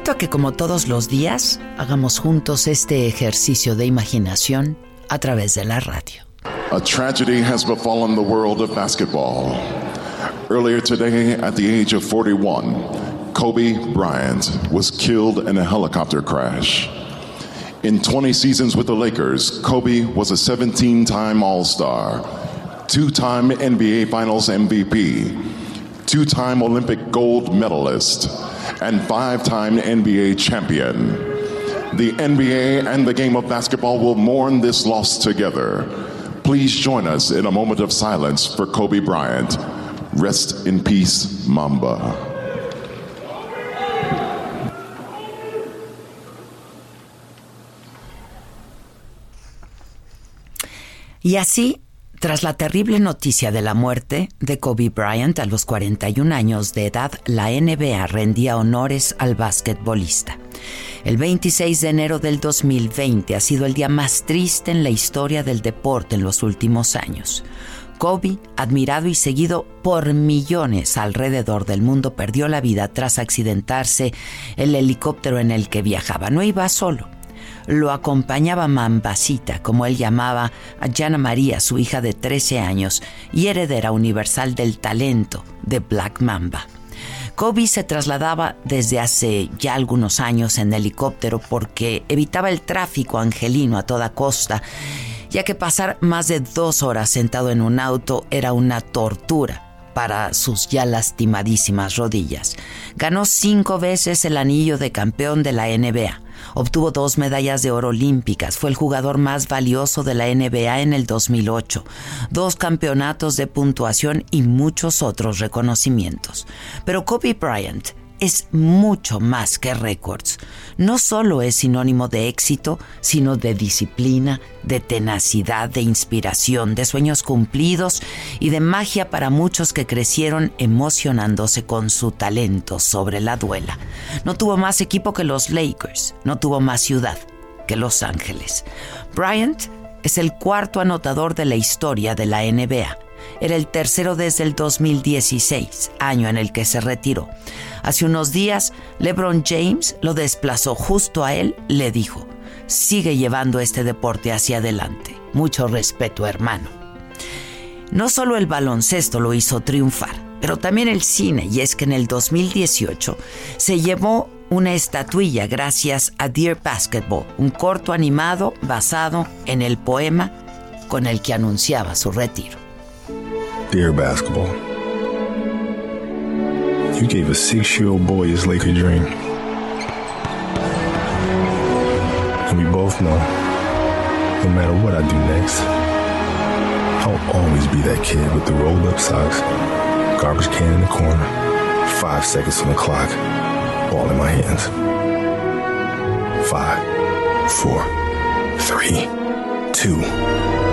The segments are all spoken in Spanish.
Invito a que como todos los días hagamos juntos este ejercicio de imaginación a través de la radio. A tragedy has befallen the world of basketball. Earlier today, at the age of 41, Kobe Bryant was killed in a helicopter crash. In 20 seasons with the Lakers, Kobe was a 17 time All Star, two time NBA Finals MVP, two time Olympic gold medalist and five time NBA champion. The NBA and the game of basketball will mourn this loss together. Please join us in a moment of silence for Kobe Bryant. Rest in peace, Mamba. Y así Tras la terrible noticia de la muerte de Kobe Bryant a los 41 años de edad, la NBA rendía honores al basquetbolista. El 26 de enero del 2020 ha sido el día más triste en la historia del deporte en los últimos años. Kobe, admirado y seguido por millones alrededor del mundo, perdió la vida tras accidentarse el helicóptero en el que viajaba. No iba solo lo acompañaba Mambasita, como él llamaba a Jana María, su hija de 13 años y heredera universal del talento de Black Mamba. Kobe se trasladaba desde hace ya algunos años en helicóptero porque evitaba el tráfico angelino a toda costa, ya que pasar más de dos horas sentado en un auto era una tortura para sus ya lastimadísimas rodillas. Ganó cinco veces el anillo de campeón de la NBA Obtuvo dos medallas de oro olímpicas, fue el jugador más valioso de la NBA en el 2008, dos campeonatos de puntuación y muchos otros reconocimientos. Pero Kobe Bryant es mucho más que récords. No solo es sinónimo de éxito, sino de disciplina, de tenacidad, de inspiración, de sueños cumplidos y de magia para muchos que crecieron emocionándose con su talento sobre la duela. No tuvo más equipo que los Lakers, no tuvo más ciudad que Los Ángeles. Bryant es el cuarto anotador de la historia de la NBA era el tercero desde el 2016, año en el que se retiró. Hace unos días, LeBron James lo desplazó justo a él, le dijo, sigue llevando este deporte hacia adelante. Mucho respeto, hermano. No solo el baloncesto lo hizo triunfar, pero también el cine, y es que en el 2018 se llevó una estatuilla gracias a Dear Basketball, un corto animado basado en el poema con el que anunciaba su retiro. Dear basketball, you gave a six year old boy his Laker dream. And we both know no matter what I do next, I'll always be that kid with the rolled up socks, garbage can in the corner, five seconds on the clock, ball in my hands. Five, four, three, two,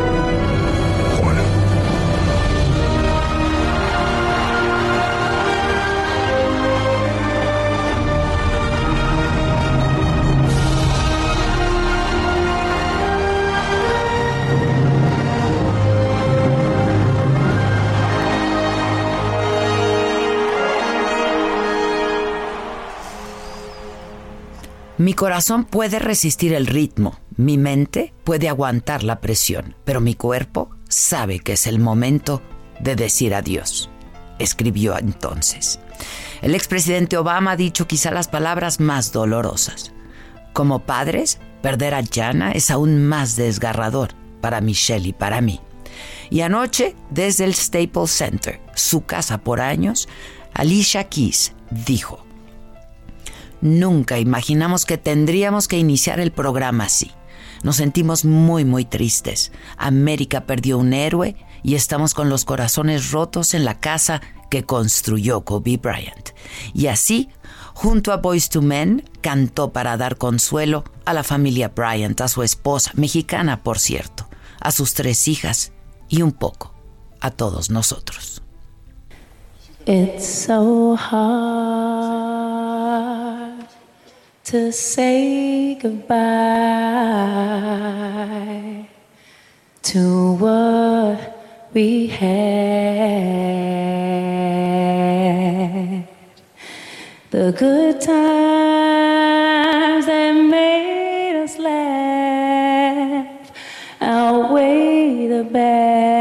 Mi corazón puede resistir el ritmo, mi mente puede aguantar la presión, pero mi cuerpo sabe que es el momento de decir adiós, escribió entonces. El expresidente Obama ha dicho quizá las palabras más dolorosas. Como padres, perder a Jana es aún más desgarrador para Michelle y para mí. Y anoche, desde el Staples Center, su casa por años, Alicia Keys dijo, Nunca imaginamos que tendríamos que iniciar el programa así. Nos sentimos muy, muy tristes. América perdió un héroe y estamos con los corazones rotos en la casa que construyó Kobe Bryant. Y así, junto a Boys to Men, cantó para dar consuelo a la familia Bryant, a su esposa, mexicana por cierto, a sus tres hijas y un poco a todos nosotros. It's so hard to say goodbye to what we had. The good times that made us laugh outweigh the bad.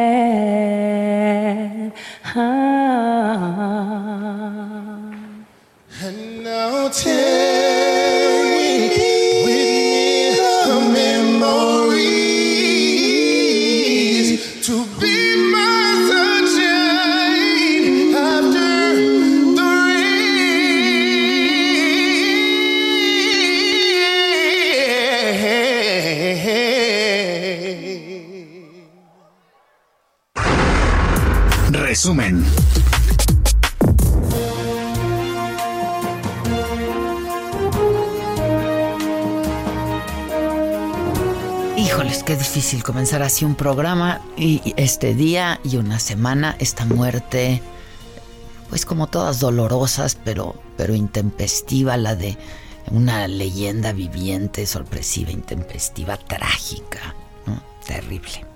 Resumen. Híjoles, qué difícil comenzar así un programa y este día y una semana, esta muerte, pues como todas dolorosas, pero, pero intempestiva, la de una leyenda viviente, sorpresiva, intempestiva, trágica, ¿no? terrible.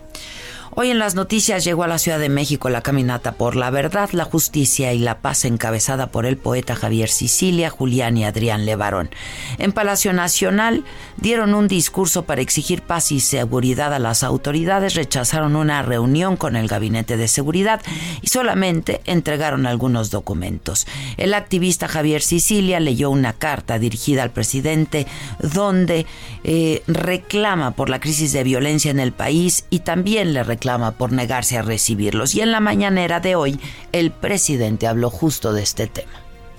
Hoy en las noticias llegó a la Ciudad de México la caminata por la verdad, la justicia y la paz encabezada por el poeta Javier Sicilia, Julián y Adrián Levarón. En Palacio Nacional dieron un discurso para exigir paz y seguridad a las autoridades, rechazaron una reunión con el Gabinete de Seguridad y solamente entregaron algunos documentos. El activista Javier Sicilia leyó una carta dirigida al presidente donde eh, reclama por la crisis de violencia en el país y también le reclama por negarse a recibirlos. Y en la mañanera de hoy, el presidente habló justo de este tema.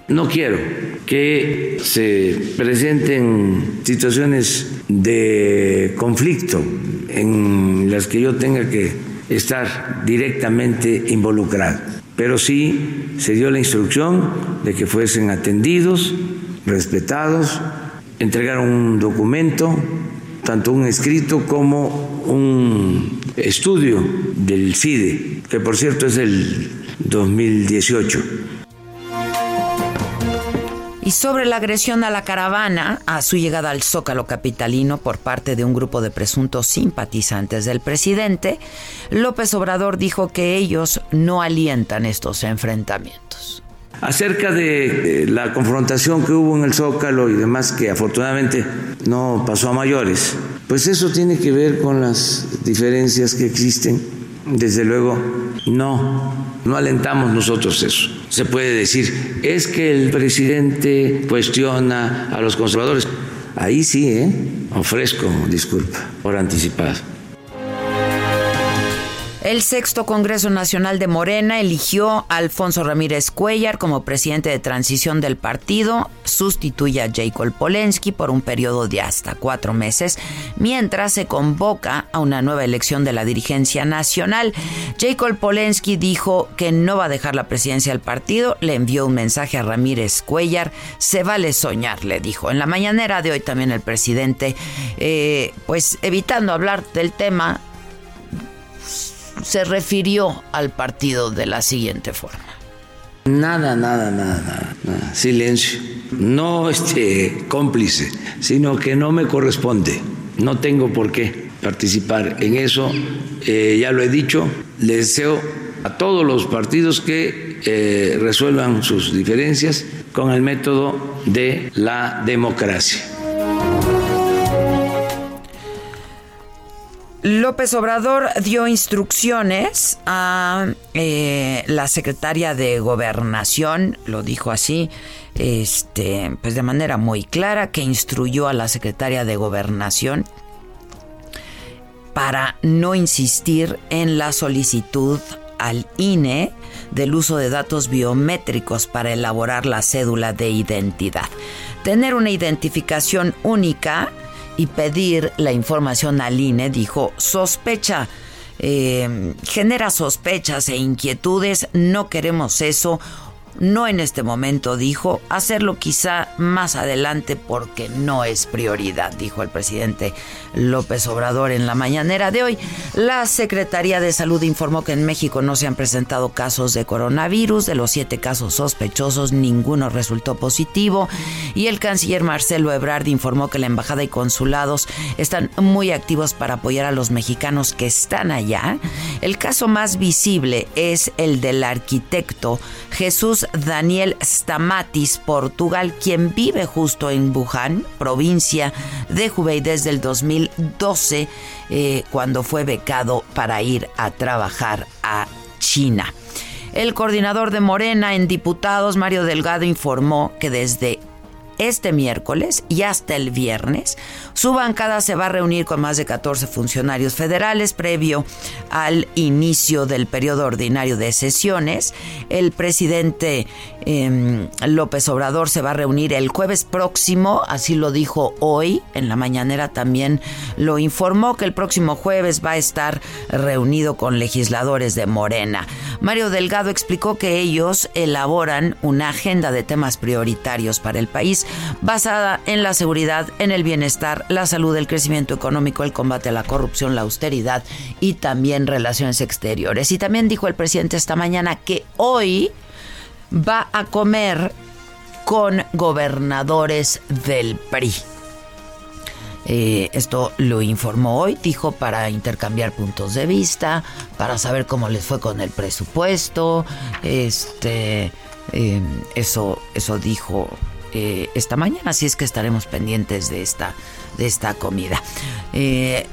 No quiero que se presenten situaciones de conflicto en las que yo tenga que estar directamente involucrado, pero sí se dio la instrucción de que fuesen atendidos, respetados, entregaron un documento, tanto un escrito como un estudio del CIDE, que por cierto es del 2018. Y sobre la agresión a la caravana, a su llegada al Zócalo Capitalino por parte de un grupo de presuntos simpatizantes del presidente, López Obrador dijo que ellos no alientan estos enfrentamientos. Acerca de la confrontación que hubo en el Zócalo y demás, que afortunadamente no pasó a mayores, pues eso tiene que ver con las diferencias que existen. Desde luego, no, no alentamos nosotros eso. Se puede decir, es que el presidente cuestiona a los conservadores. Ahí sí, ¿eh? ofrezco disculpa por anticipado. El sexto Congreso Nacional de Morena eligió a Alfonso Ramírez Cuellar como presidente de transición del partido, sustituye a Jacob Polensky por un periodo de hasta cuatro meses, mientras se convoca a una nueva elección de la dirigencia nacional. Jacob Polensky dijo que no va a dejar la presidencia del partido, le envió un mensaje a Ramírez Cuellar, se vale soñar, le dijo. En la mañanera de hoy también el presidente, eh, pues evitando hablar del tema, se refirió al partido de la siguiente forma. Nada, nada, nada, nada, silencio. No este cómplice, sino que no me corresponde. No tengo por qué participar en eso. Eh, ya lo he dicho, le deseo a todos los partidos que eh, resuelvan sus diferencias con el método de la democracia. López Obrador dio instrucciones a eh, la secretaria de Gobernación, lo dijo así, este, pues de manera muy clara, que instruyó a la secretaria de Gobernación para no insistir en la solicitud al INE del uso de datos biométricos para elaborar la cédula de identidad. Tener una identificación única y pedir la información al INE, dijo, sospecha. Eh, genera sospechas e inquietudes, no queremos eso no en este momento, dijo, hacerlo quizá más adelante porque no es prioridad, dijo el presidente López Obrador en la mañanera de hoy. La Secretaría de Salud informó que en México no se han presentado casos de coronavirus. De los siete casos sospechosos, ninguno resultó positivo. Y el canciller Marcelo Ebrard informó que la embajada y consulados están muy activos para apoyar a los mexicanos que están allá. El caso más visible es el del arquitecto Jesús Daniel Stamatis, Portugal, quien vive justo en Wuhan, provincia de Hubei desde el 2012, eh, cuando fue becado para ir a trabajar a China. El coordinador de Morena en diputados, Mario Delgado, informó que desde este miércoles y hasta el viernes. Su bancada se va a reunir con más de 14 funcionarios federales previo al inicio del periodo ordinario de sesiones. El presidente em, López Obrador se va a reunir el jueves próximo, así lo dijo hoy, en la mañanera también lo informó que el próximo jueves va a estar reunido con legisladores de Morena. Mario Delgado explicó que ellos elaboran una agenda de temas prioritarios para el país basada en la seguridad, en el bienestar, la salud, el crecimiento económico, el combate a la corrupción, la austeridad y también relaciones exteriores. Y también dijo el presidente esta mañana que hoy va a comer con gobernadores del PRI. Eh, esto lo informó hoy, dijo, para intercambiar puntos de vista, para saber cómo les fue con el presupuesto. Este, eh, eso, eso dijo eh, esta mañana, así es que estaremos pendientes de esta, de esta comida. Eh,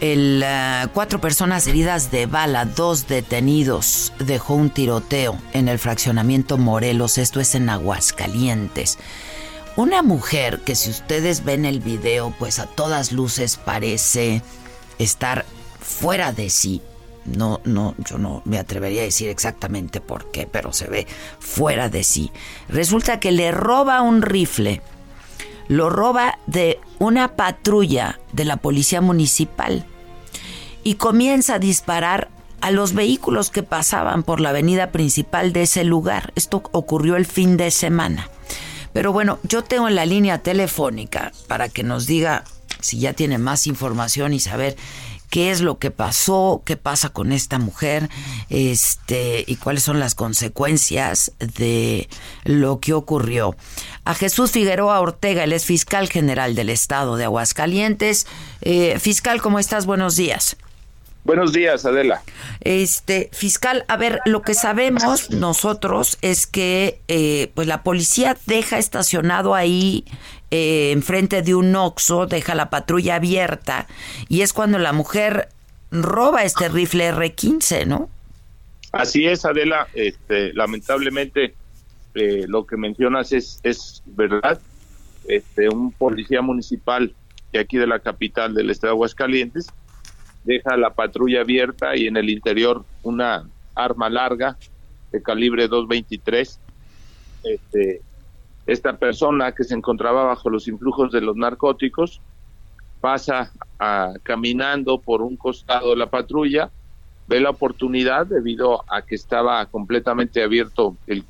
el, eh, cuatro personas heridas de bala, dos detenidos, dejó un tiroteo en el fraccionamiento Morelos, esto es en Aguascalientes. Una mujer que si ustedes ven el video, pues a todas luces parece estar fuera de sí, no, no, yo no me atrevería a decir exactamente por qué, pero se ve fuera de sí. Resulta que le roba un rifle, lo roba de una patrulla de la policía municipal y comienza a disparar a los vehículos que pasaban por la avenida principal de ese lugar. Esto ocurrió el fin de semana. Pero bueno, yo tengo en la línea telefónica para que nos diga si ya tiene más información y saber qué es lo que pasó, qué pasa con esta mujer, este, y cuáles son las consecuencias de lo que ocurrió. A Jesús Figueroa Ortega, él es fiscal general del estado de Aguascalientes. Eh, fiscal, ¿cómo estás? Buenos días. Buenos días, Adela. Este, fiscal, a ver, lo que sabemos nosotros es que eh, pues la policía deja estacionado ahí eh, enfrente de un oxo, deja la patrulla abierta y es cuando la mujer roba este rifle R15, ¿no? Así es, Adela. Este, lamentablemente, eh, lo que mencionas es, es verdad. Este, un policía municipal de aquí de la capital del estado de Aguascalientes deja la patrulla abierta y en el interior una arma larga de calibre 223. Este, esta persona que se encontraba bajo los influjos de los narcóticos pasa caminando por un costado de la patrulla, ve la oportunidad debido a que estaba completamente abierto el,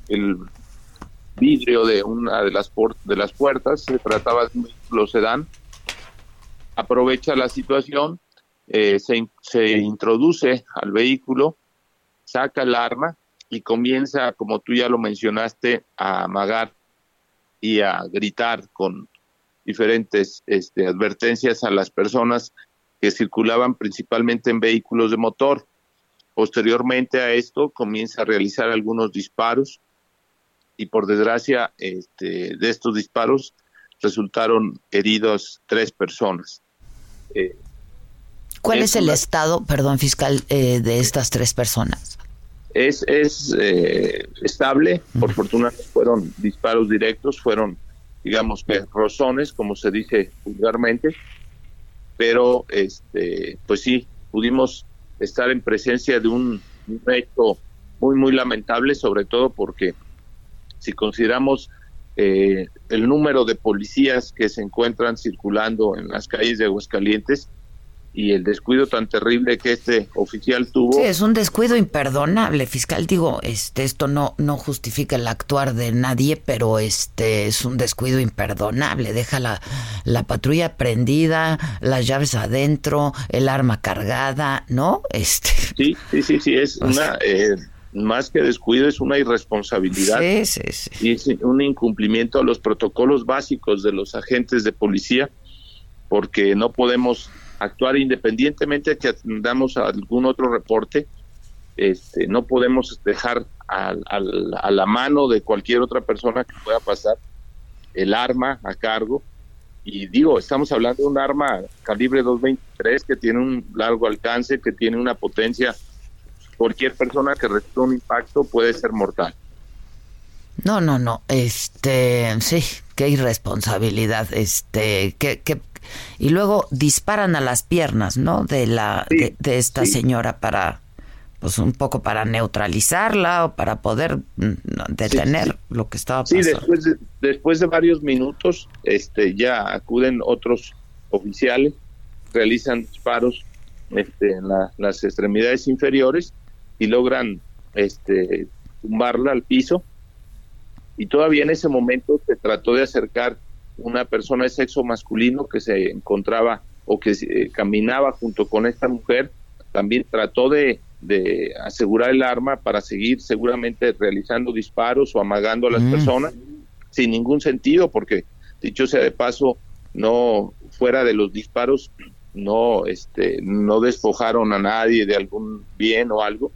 vidrio de una de las, de las puertas, se trataba de un vehículo sedán, aprovecha la situación, eh, se, se introduce al vehículo, saca el arma y comienza, como tú ya lo mencionaste, a amagar y a gritar con diferentes este, advertencias a las personas que circulaban principalmente en vehículos de motor. Posteriormente a esto comienza a realizar algunos disparos y por desgracia este, de estos disparos resultaron heridos tres personas. Eh, ¿Cuál es, el estado, perdón, fiscal, eh, de estas tres personas? Es, es eh, estable, por fortuna fueron disparos directos, fueron, digamos que rozones, como se dice vulgarmente, pero este, pues sí, pudimos estar en presencia de un, un hecho muy, muy lamentable, sobre todo porque si consideramos eh, el número de policías que se encuentran circulando en las calles de Aguascalientes y el descuido tan terrible que este oficial tuvo. Sí, es un descuido imperdonable, fiscal. Digo, este, esto no, no justifica el actuar de nadie, pero este es un descuido imperdonable. Deja la, la patrulla prendida, las llaves adentro, el arma cargada, ¿no? Este. Sí, sí, sí, sí, es una eh, más que descuido, es una irresponsabilidad. Sí, sí, sí. Y es un incumplimiento a los protocolos básicos de los agentes de policía, porque no podemos actuar independientemente de que atendamos a algún otro reporte. Este, no podemos dejar al- a la mano de cualquier otra persona que pueda pasar el arma a cargo. Y digo, estamos hablando de un arma calibre 223 que tiene un largo alcance, que tiene una potencia. Cualquier persona que reciba un impacto puede ser mortal. No, no, no. Este, sí, qué irresponsabilidad. Este, que y luego disparan a las piernas, ¿no? De la Sí, de, de esta sí. señora para pues un poco para neutralizarla o para poder mm, detener sí. lo que estaba Sí, pasando. después de, después de varios minutos, este, ya acuden otros oficiales, realizan disparos este, en la- las extremidades inferiores y logran este, tumbarla al piso. Y todavía en ese momento se trató de acercar una persona de sexo masculino que se encontraba o que eh, caminaba junto con esta mujer. También trató de, de asegurar el arma para seguir seguramente realizando disparos o amagando a las Mm. personas sin ningún sentido, porque dicho sea de paso, no fuera de los disparos, no, este, no despojaron a nadie de algún bien o algo,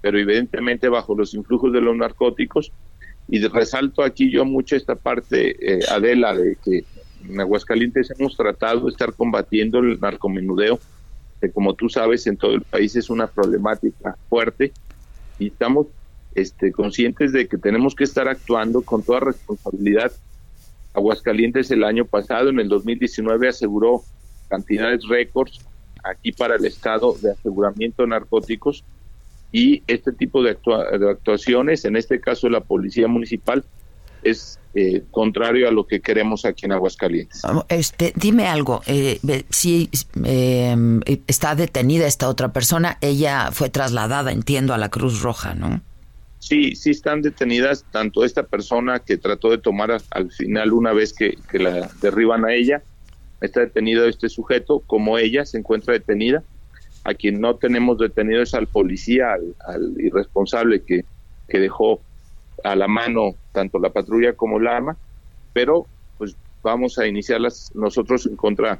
pero evidentemente bajo los influjos de los narcóticos. Y resalto aquí yo mucho esta parte, eh, Adela, de que en Aguascalientes hemos tratado de estar combatiendo el narcomenudeo, que como tú sabes en todo el país es una problemática fuerte y estamos este, conscientes de que tenemos que estar actuando con toda responsabilidad. Aguascalientes el año pasado, en el 2019, aseguró cantidades récords aquí para el Estado de aseguramiento de narcóticos y este tipo de, actua- de actuaciones, en este caso la Policía Municipal, es eh, contrario a lo que queremos aquí en Aguascalientes. Este, dime algo, eh, si eh, está detenida esta otra persona, ella fue trasladada, entiendo, a la Cruz Roja, ¿no? Sí, sí están detenidas tanto esta persona que trató de tomar a- al final una vez que, que la derriban a ella, está detenido este sujeto, como ella se encuentra detenida. A quien no tenemos detenido es al policía, al, irresponsable que, que dejó a la mano tanto la patrulla como la arma, pero pues vamos a iniciarlas nosotros en contra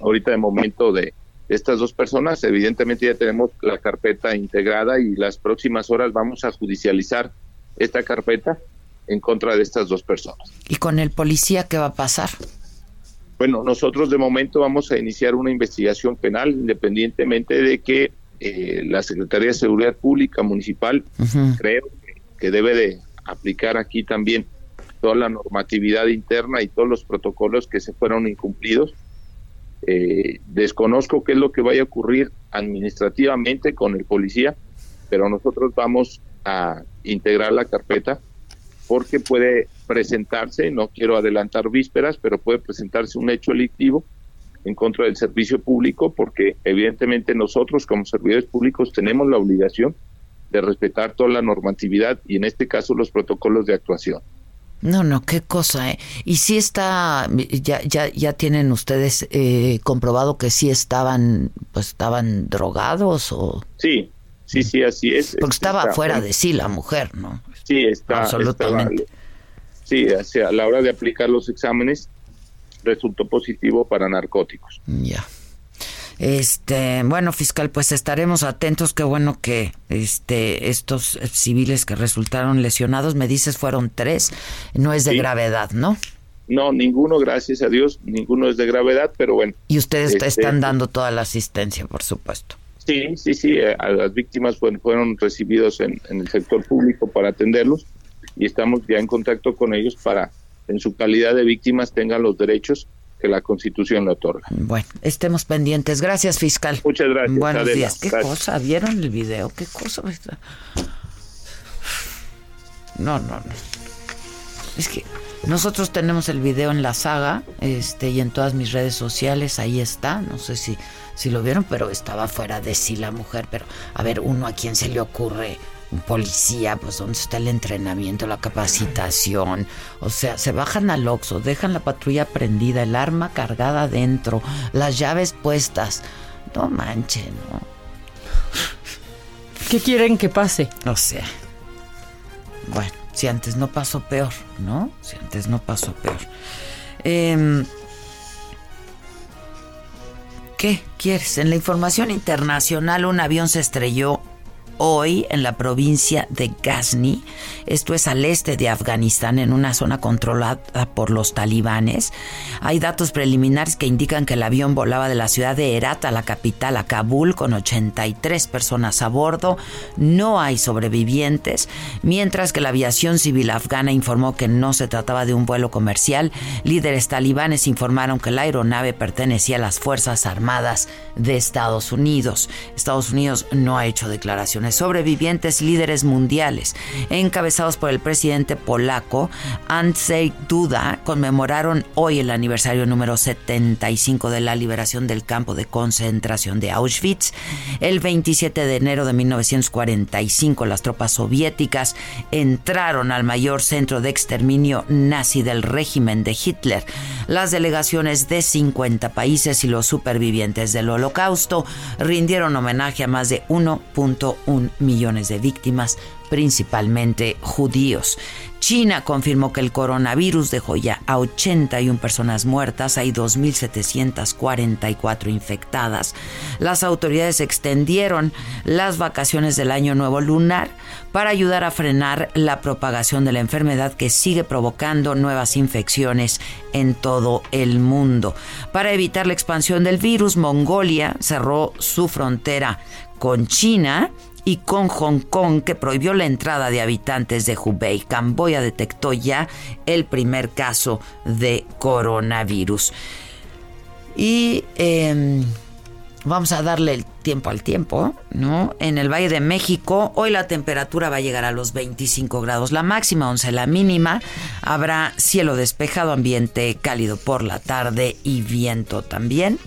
ahorita de momento de estas dos personas. Evidentemente ya tenemos la carpeta integrada y las próximas horas vamos a judicializar esta carpeta en contra de estas dos personas. ¿Y con el policía qué va a pasar? Bueno, nosotros de momento vamos a iniciar una investigación penal independientemente de que eh, la Secretaría de Seguridad Pública Municipal creo que, que debe de aplicar aquí también toda la normatividad interna y todos los protocolos que se fueron incumplidos. Eh, desconozco qué es lo que vaya a ocurrir administrativamente con el policía, pero nosotros vamos a integrar la carpeta porque puede presentarse, no quiero adelantar vísperas, pero puede presentarse un hecho delictivo en contra del servicio público porque evidentemente nosotros como servidores públicos tenemos la obligación de respetar toda la normatividad y en este caso los protocolos de actuación. No, no, qué cosa, ¿eh? Y sí está, ya, ya, ya tienen ustedes eh, comprobado que sí estaban, pues estaban drogados o... Sí, sí, sí, así es. Porque estaba fuera de sí la mujer, ¿no? Sí, está. Absolutamente. estaba- sí, sea, a la hora de aplicar los exámenes resultó positivo para narcóticos. Ya. Este, bueno, fiscal, pues estaremos atentos. Qué bueno que este estos civiles que resultaron lesionados, me dices, fueron tres. No es de Sí. gravedad, ¿no? No, ninguno, gracias a Dios, ninguno es de gravedad, pero bueno. Y ustedes te Este, están dando toda la asistencia, por supuesto. Sí, sí, sí, eh, a las víctimas fueron, fueron recibidos en, en el sector público para atenderlos y estamos ya en contacto con ellos para, en su calidad de víctimas, tengan los derechos que la Constitución le otorga. Bueno, estemos pendientes. Gracias, fiscal. Muchas gracias. Buenos Adela. días. ¿Qué Gracias. cosa? ¿Vieron el video? ¿Qué cosa? No, no, no. Es que Nosotros tenemos el video en la saga, este, y en todas mis redes sociales, ahí está. No sé si, si lo vieron, pero estaba fuera de sí la mujer. Pero, a ver, uno a quién se le ocurre un policía, pues dónde está el entrenamiento, la capacitación. O sea, se bajan al Oxxo, dejan la patrulla prendida, el arma cargada adentro, las llaves puestas. No manchen, ¿no? ¿Qué quieren que pase? O sea, bueno, si antes no pasó peor, ¿no? Si antes no pasó peor. Em, ¿Qué quieres? En la información internacional, un avión se estrelló hoy en la provincia de Ghazni, esto es al este de Afganistán, en una zona controlada por los talibanes. Hay datos preliminares que indican que el avión volaba de la ciudad de Herat a la capital, a Kabul, con 83 personas a bordo. No hay sobrevivientes, mientras que la aviación civil afgana informó que no se trataba de un vuelo comercial. Líderes talibanes informaron que la aeronave pertenecía a las Fuerzas Armadas de Estados Unidos. Estados Unidos no ha hecho declaraciones sobrevivientes líderes mundiales, encabezados por el presidente polaco Andrzej Duda, conmemoraron hoy el aniversario número 75 de la liberación del campo de concentración de Auschwitz. El 27 de enero de 1945 las tropas soviéticas entraron al mayor centro de exterminio nazi del régimen de Hitler. Las delegaciones de 50 países y los supervivientes del holocausto rindieron homenaje a más de 1.1 millones de víctimas, principalmente judíos. China confirmó que el coronavirus dejó ya a 81 personas muertas, hay 2.744 infectadas. Las autoridades extendieron las vacaciones del Año Nuevo Lunar para ayudar a frenar la propagación de la enfermedad que sigue provocando nuevas infecciones en todo el mundo. Para evitar la expansión del virus, Mongolia cerró su frontera con China y con Hong Kong que prohibió la entrada de habitantes de Hubei. Camboya detectó ya el primer caso de coronavirus. Y em, vamos a darle el tiempo al tiempo, ¿no? En el Valle de México, hoy la temperatura va a llegar a los 25 grados, la máxima 11, la mínima. Habrá cielo despejado, ambiente cálido por la tarde y viento también.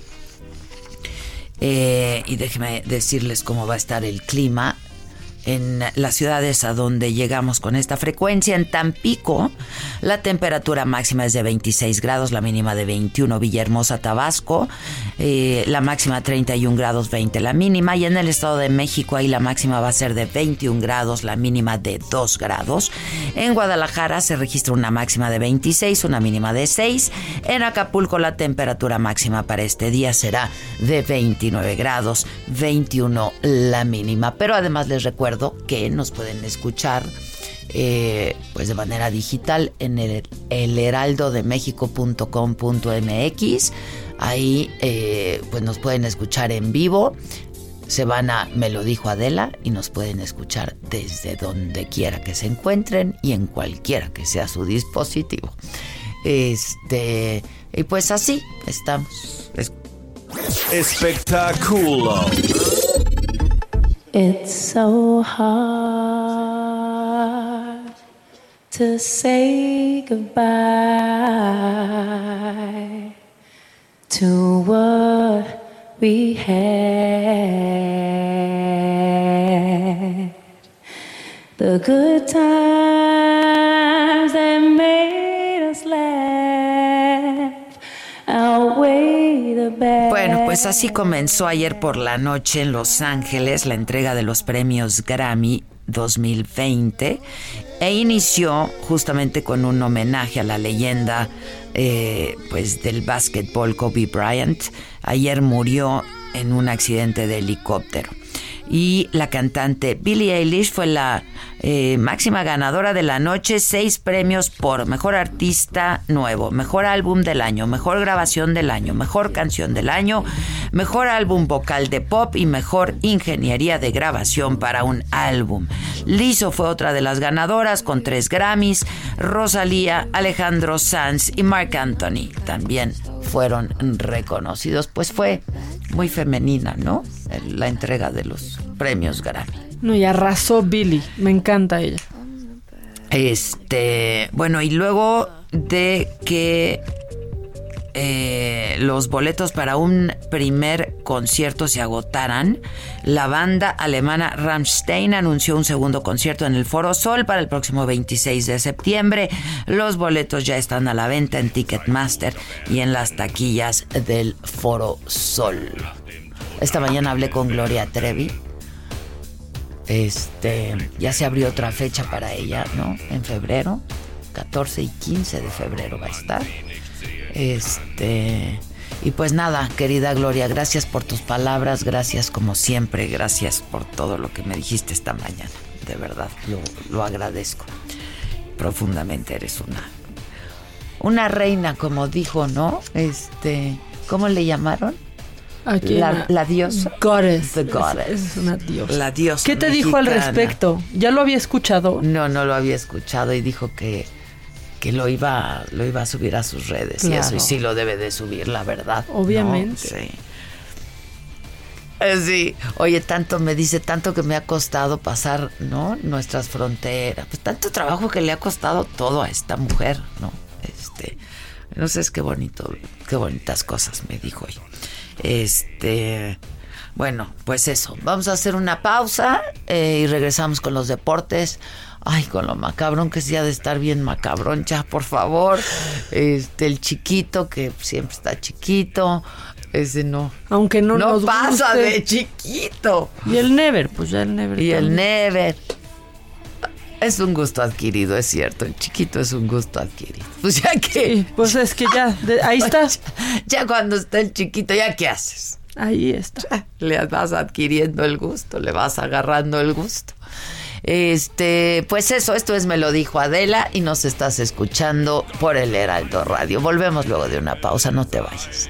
Eh, y déjenme decirles cómo va a estar el clima en las ciudades a donde llegamos con esta frecuencia. En Tampico, la temperatura máxima es de 26 grados, la mínima de 21. Villahermosa, Tabasco, eh, la máxima 31 grados, 20 la mínima. Y en el Estado de México, ahí la máxima va a ser de 21 grados, la mínima de 2 grados. En Guadalajara se registra una máxima de 26, una mínima de 6. En Acapulco, la temperatura máxima para este día será de 29 grados, 21 la mínima. Pero además les recuerdo que nos pueden escuchar eh, pues de manera digital en el, el heraldodemexico.com.mx. Ahí eh, pues nos pueden escuchar en vivo. Se van a Me lo dijo Adela y nos pueden escuchar desde donde quiera que se encuentren y en cualquiera que sea su dispositivo. Este, y pues así estamos. Espectáculo. It's so hard to say goodbye to what we had. The good times Bueno, pues así comenzó ayer por la noche en Los Ángeles la entrega de los premios Grammy 2020 e inició justamente con un homenaje a la leyenda eh, pues del básquetbol Kobe Bryant. Ayer murió en un accidente de helicóptero. Y la cantante Billie Eilish fue la eh, máxima ganadora de la noche, seis premios por mejor artista nuevo, mejor álbum del año, mejor grabación del año, mejor canción del año, mejor álbum vocal de pop y mejor ingeniería de grabación para un álbum. Lizzo fue otra de las ganadoras con tres Grammys, Rosalía, Alejandro Sanz y Mark Anthony también fueron reconocidos, pues fue muy femenina, ¿no? La entrega de los premios Grammy. No, y arrasó Billy. Me encanta ella. Este, bueno, y luego de que eh, los boletos para un primer concierto se agotaran, la banda alemana Rammstein anunció un segundo concierto en el Foro Sol para el próximo 26 de septiembre. Los boletos ya están a la venta en Ticketmaster y en las taquillas del Foro Sol. Esta mañana hablé con Gloria Trevi. Este, ya se abrió otra fecha para ella, ¿no? En febrero, 14 y 15 de febrero va a estar. Este, y pues nada, querida Gloria, gracias por tus palabras, gracias como siempre, gracias por todo lo que me dijiste esta mañana. De verdad, lo, lo agradezco. Profundamente eres una una reina, como dijo, ¿no? Este, ¿cómo le llamaron? La, la, diosa. Goddess. The goddess. Es, es, una diosa. La diosa. ¿Qué te mexicana. dijo al respecto? ¿Ya lo había escuchado? No, no lo había escuchado y dijo que que lo iba, lo iba a subir a sus redes claro. y eso, y sí lo debe de subir, la verdad. Obviamente. ¿no? Sí. Eh, sí, oye, tanto me dice, tanto que me ha costado pasar, ¿no? Nuestras fronteras, pues tanto trabajo que le ha costado todo a esta mujer, ¿no? Este, no sé, es qué bonito, qué bonitas cosas me dijo hoy. Este, bueno, pues eso, vamos a hacer una pausa eh, y regresamos con los deportes. Ay, con lo macabrón que sea de estar bien macabrón, ya, por favor. Este, el chiquito, que siempre está chiquito. Ese no. Aunque no No nos pasa guste. de chiquito. Y el Never, pues ya el Never. Y el. Never. Es un gusto adquirido, es cierto. El chiquito es un gusto adquirido. Pues ya que. Sí, pues es que ya, de- ahí está. Ya cuando está el chiquito, ¿ya qué haces? Ahí está. le vas adquiriendo el gusto, le vas agarrando el gusto. Este, pues eso, esto es Me lo dijo Adela y nos estás escuchando por el Heraldo Radio. Volvemos luego de una pausa, no te vayas.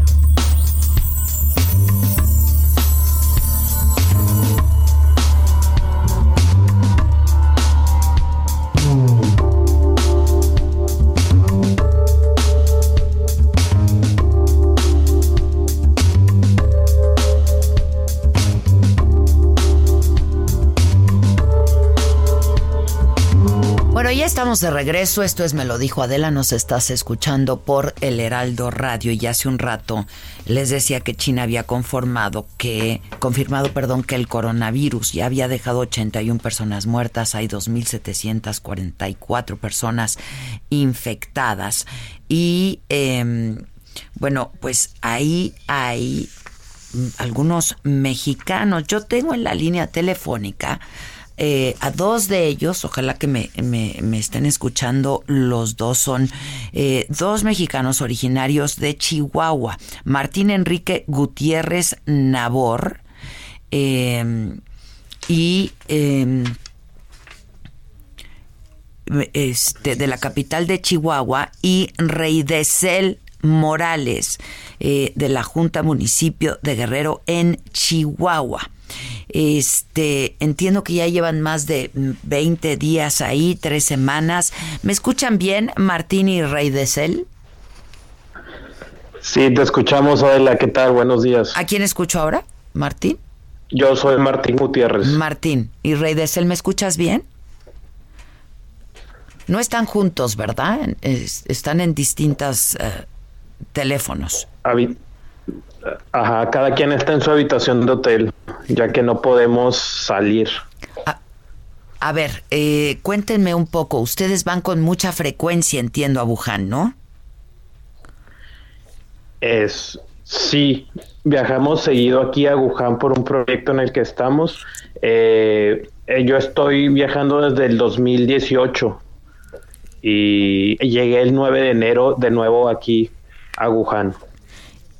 Bueno, ya estamos de regreso. Esto es Me lo dijo Adela. Nos estás escuchando por el Heraldo Radio. Y hace un rato les decía que China había conformado que, confirmado, perdón, que el coronavirus ya había dejado 81 personas muertas. Hay 2.744 personas infectadas. Y eh, bueno, pues ahí hay algunos mexicanos. Yo tengo en la línea telefónica eh, a dos de ellos, ojalá que me, me- estén escuchando, los dos son eh, dos mexicanos originarios de Chihuahua, Martín Enrique Gutiérrez Nabor eh, y... eh, este, de la capital de Chihuahua y Reidesel Morales eh, de la Junta Municipio de Guerrero en Chihuahua. Este, entiendo que ya llevan más de mm, 20 días ahí, tres semanas. ¿Me escuchan bien, Martín y Reidesel? Sí, te escuchamos, Adela. ¿Qué tal? Buenos días. ¿A quién escucho ahora? Martín. Yo soy Martín Gutiérrez. Martín y Reidesel, ¿me escuchas bien? No están juntos, ¿verdad? Es- están en distintos teléfonos. Habi- Ajá, cada quien está en su habitación de hotel, ya que no podemos salir. A ver, eh, cuéntenme un poco. Ustedes van con mucha frecuencia, entiendo, a Wuhan, ¿no? Es sí, viajamos seguido aquí a Wuhan por un proyecto en el que estamos. Eh, eh, yo estoy viajando desde el 2018 y llegué el 9 de enero de nuevo aquí a Wuhan.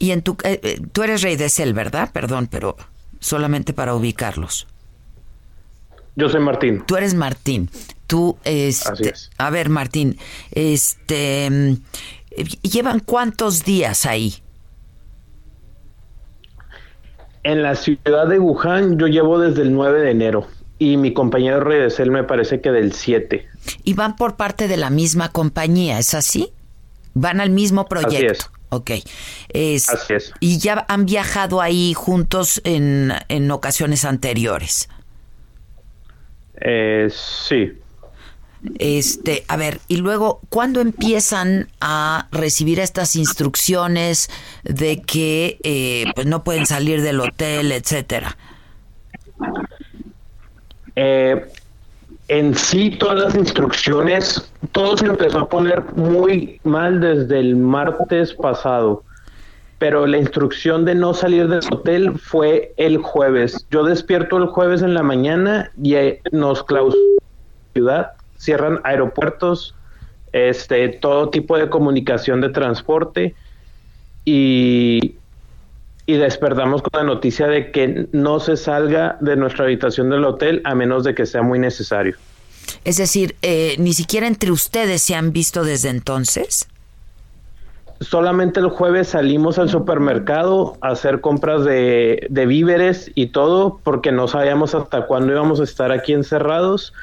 Y en tu, eh, eh, tú eres rey de Cel, ¿verdad? Perdón, pero solamente para ubicarlos. Yo soy Martín. Tú eres Martín. Tú, este, Así es. a ver, Martín, este, mm, ¿llevan cuántos días ahí? En la ciudad de Wuhan yo llevo desde el 9 de enero y mi compañero Rey de Cel me parece que del 7. Y van por parte de la misma compañía, ¿es así? Van al mismo proyecto. es. Ok. Es- Así es. Y ya han viajado ahí juntos en, en ocasiones anteriores. Eh, sí. Este, a ver, y luego, ¿cuándo empiezan a recibir estas instrucciones de que eh, pues no pueden salir del hotel, etcétera? Eh, en sí, todas las instrucciones, todo se empezó a poner muy mal desde el martes pasado. Pero la instrucción de no salir del hotel fue el jueves. Yo despierto el jueves en la mañana y eh, nos clausuran la ciudad, cierran aeropuertos, este, todo tipo de comunicación de transporte y, y despertamos con la noticia de que no se salga de nuestra habitación del hotel a menos de que sea muy necesario. Es decir, eh, ni siquiera entre ustedes se han visto desde entonces. Solamente el jueves salimos al supermercado a hacer compras de, de víveres y todo porque no sabíamos hasta cuándo íbamos a estar aquí encerrados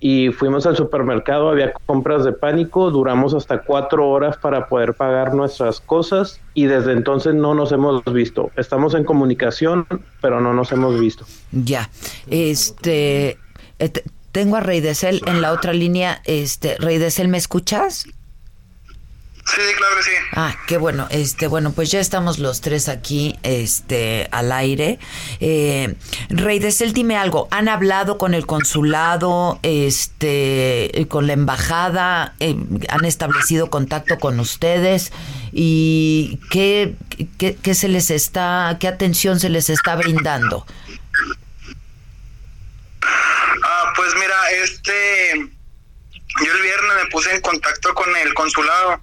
y fuimos al supermercado, había compras de pánico, duramos hasta cuatro horas para poder pagar nuestras cosas y desde entonces no nos hemos visto. Estamos en comunicación, pero no nos hemos visto. Ya. Este, eh, te- tengo a Rey de Cel en la otra línea. Este, Rey de Cel, ¿me escuchas? Sí, claro que sí. Ah, qué bueno. Este, bueno, pues ya estamos los tres aquí, este, al aire. Eh, Rey de Cel, dime algo. ¿Han hablado con el consulado, este, con la embajada? Eh, ¿Han establecido contacto con ustedes? ¿Y qué, qué, qué se les está, qué atención se les está brindando? Ah, pues mira, este. Yo el viernes me puse en contacto con el consulado,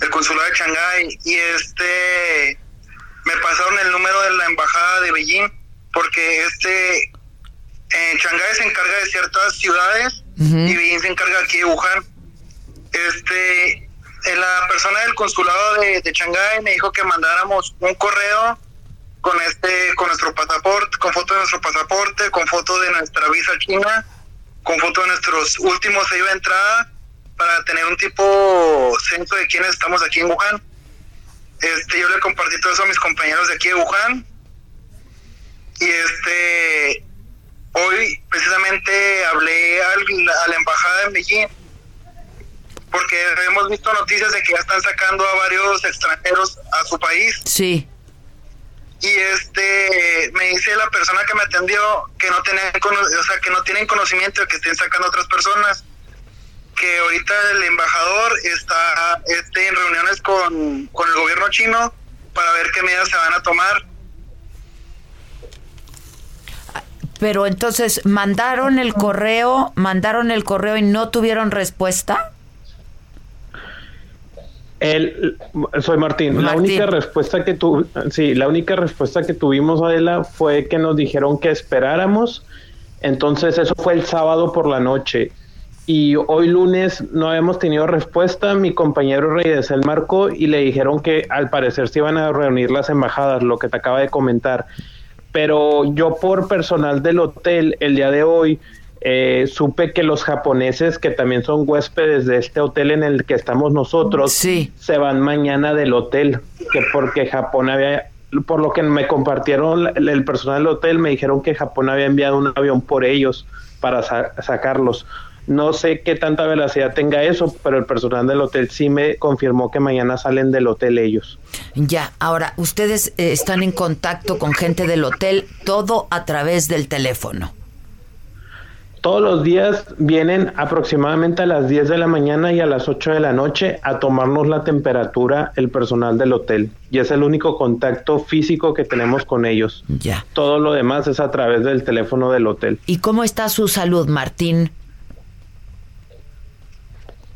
el consulado de Shanghái, y este. Me pasaron el número de la embajada de Beijing, porque este. En Shanghái se encarga de ciertas ciudades y Beijing se encarga aquí de Wuhan. Este. eh, La persona del consulado de, de Shanghái me dijo que mandáramos un correo con este con nuestro pasaporte, con foto de nuestro pasaporte, con foto de nuestra visa china, con foto de nuestros últimos sellos de entrada para tener un tipo censo de quiénes estamos aquí en Wuhan. Este, yo le compartí todo eso a mis compañeros de aquí de Wuhan. Y este hoy precisamente hablé al- a la embajada en Beijing porque hemos visto noticias de que ya están sacando a varios extranjeros a su país Sí. y este me dice la persona que me atendió que no tienen o sea que no tienen conocimiento de que estén sacando otras personas que ahorita el embajador está este, en reuniones con, con el gobierno chino para ver qué medidas se van a tomar Pero entonces, ¿mandaron el correo, mandaron el correo y no tuvieron respuesta? El, soy Martín. La Martín. única respuesta que tu, sí, la única respuesta que tuvimos Adela fue que nos dijeron que esperáramos. Entonces eso fue el sábado por la noche y hoy lunes no habíamos tenido respuesta. Mi compañero Reyes el marcó y le dijeron que al parecer se iban a reunir las embajadas, lo que te acaba de comentar. Pero yo por personal del hotel el día de hoy eh, supe que los japoneses que también son huéspedes de este hotel en el que estamos nosotros Sí. se van mañana del hotel que porque Japón había por lo que me compartieron el, el personal del hotel me dijeron que Japón había enviado un avión por ellos para sa- sacarlos no sé qué tanta velocidad tenga eso pero el personal del hotel sí me confirmó que mañana salen del hotel ellos Ya, ahora, ustedes eh, están en contacto con gente del hotel, todo a través del teléfono. Todos los días vienen aproximadamente a las 10 de la mañana y a las 8 de la noche a tomarnos la temperatura el personal del hotel. Y es el único contacto físico que tenemos con ellos. Ya. Todo lo demás es a través del teléfono del hotel. ¿Y cómo está su salud, Martín?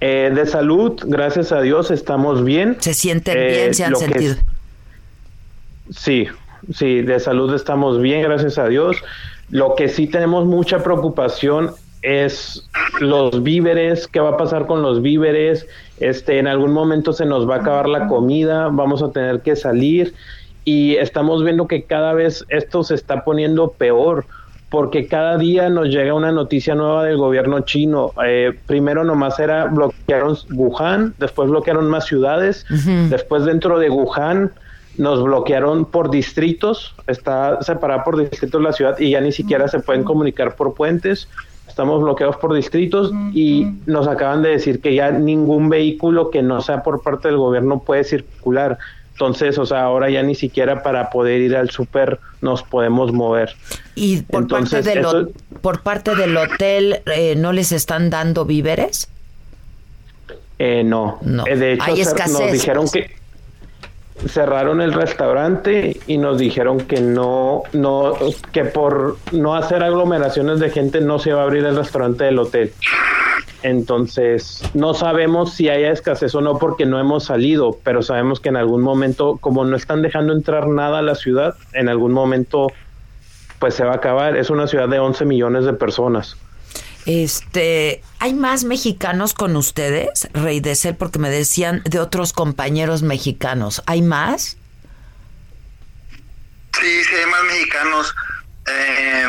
Eh, de salud, gracias a Dios, estamos bien. ¿Se sienten Eh, bien? ¿Se han sentido? es- Sí, sí, de salud estamos bien, gracias a Dios. Lo que sí tenemos mucha preocupación es los víveres, qué va a pasar con los víveres. Este, en algún momento se nos va a acabar la comida, vamos a tener que salir y estamos viendo que cada vez esto se está poniendo peor porque cada día nos llega una noticia nueva del gobierno chino. Eh, primero nomás era bloquearon Wuhan, después bloquearon más ciudades, después dentro de Wuhan nos bloquearon por distritos, está separada por distritos la ciudad y ya ni siquiera se pueden comunicar por puentes. Estamos bloqueados por distritos y nos acaban de decir que ya ningún vehículo que no sea por parte del gobierno puede circular. Entonces, o sea, ahora ya ni siquiera para poder ir al súper nos podemos mover. ¿Y por, Entonces, parte, del, eso- por parte del hotel eh, no les están dando víveres? Eh, no. No. Eh, de hecho, Hay escasez, nos dijeron pues. que cerraron el restaurante y nos dijeron que no, no, que por no hacer aglomeraciones de gente no se va a abrir el restaurante del hotel. Entonces, no sabemos si haya escasez o no porque no hemos salido, pero sabemos que en algún momento, como no están dejando entrar nada a la ciudad, en algún momento pues se va a acabar. Es una ciudad de 11 millones de personas. Este, ¿hay más mexicanos con ustedes, Rey de Cel? Porque me decían de otros compañeros mexicanos. ¿Hay más? Sí, sí, hay más mexicanos. Eh,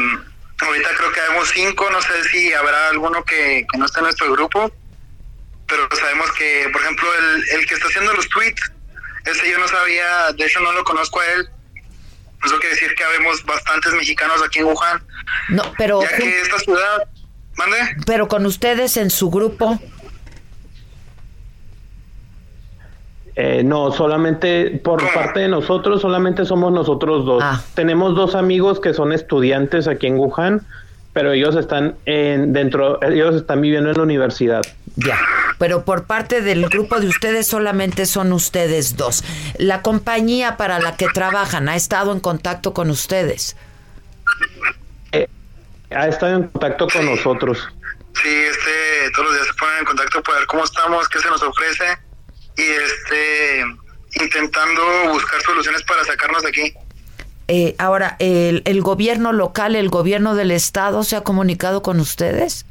ahorita creo que habemos cinco, no sé si habrá alguno que, que no está en nuestro grupo, pero sabemos que, por ejemplo, el, el que está haciendo los tweets, ese yo no sabía, de hecho no lo conozco a él. Eso quiere decir que habemos bastantes mexicanos aquí en Wuhan, No, pero, ya que esta ciudad, mande, pero con ustedes en su grupo. Eh, no, solamente por parte de nosotros, solamente somos nosotros dos. Tenemos dos amigos que son estudiantes aquí en Wuhan, pero ellos están en, dentro, ellos están viviendo en la universidad. Ya. Pero por parte del grupo de ustedes solamente son ustedes dos. La compañía para la que trabajan ha estado en contacto con ustedes. Eh, ha estado en contacto con nosotros. sí, este, todos los días se ponen en contacto para ver cómo estamos, qué se nos ofrece y este, intentando buscar soluciones para sacarnos de aquí. Eh, ahora, el, el gobierno local, el gobierno del estado, ¿se ha comunicado con ustedes?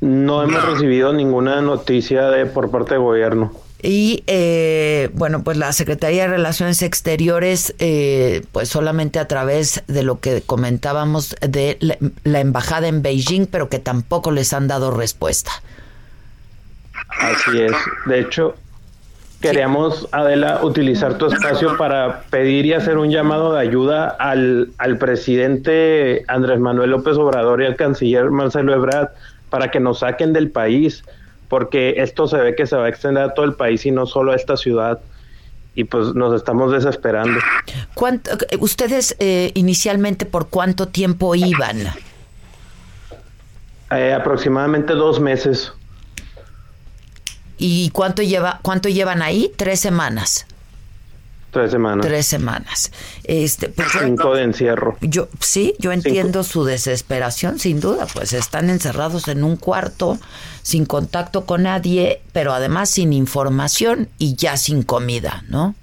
No hemos recibido ninguna noticia de por parte del gobierno. Y eh, bueno, pues la Secretaría de Relaciones Exteriores, eh, pues solamente a través de lo que comentábamos de la, la embajada en Beijing, pero que tampoco les han dado respuesta. Así es. De hecho, queríamos, Adela, utilizar tu espacio para pedir y hacer un llamado de ayuda al, al presidente Andrés Manuel López Obrador y al canciller Marcelo Ebrard para que nos saquen del país, porque esto se ve que se va a extender a todo el país y no solo a esta ciudad. Y pues nos estamos desesperando. ¿Cuánto- ¿Ustedes eh, inicialmente por cuánto tiempo iban? Eh, aproximadamente dos meses. ¿Y cuánto, lleva, cuánto llevan ahí? Tres semanas. Tres semanas. Tres semanas. Este, pues yo- Cinco de encierro. Yo, sí, yo entiendo su desesperación, sin duda, pues están encerrados en un cuarto, sin contacto con nadie, pero además sin información y ya sin comida, ¿no?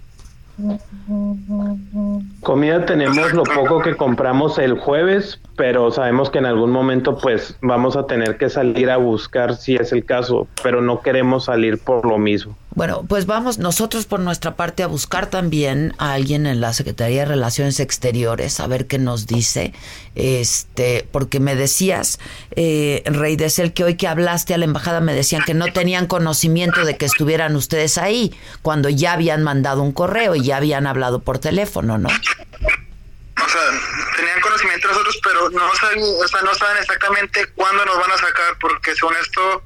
Comida tenemos lo poco que compramos el jueves, pero sabemos que en algún momento pues vamos a tener que salir a buscar si es el caso, pero no queremos salir por lo mismo. Bueno, pues vamos nosotros por nuestra parte a buscar también a alguien en la Secretaría de Relaciones Exteriores, a ver qué nos dice, este, porque me decías, eh, Rey de Cel, que hoy que hablaste a la embajada me decían que no tenían conocimiento de que estuvieran ustedes ahí, cuando ya habían mandado un correo y ya habían hablado por teléfono, ¿no? O sea, tenían conocimiento de nosotros, pero no saben, o sea, no saben exactamente cuándo nos van a sacar, porque según esto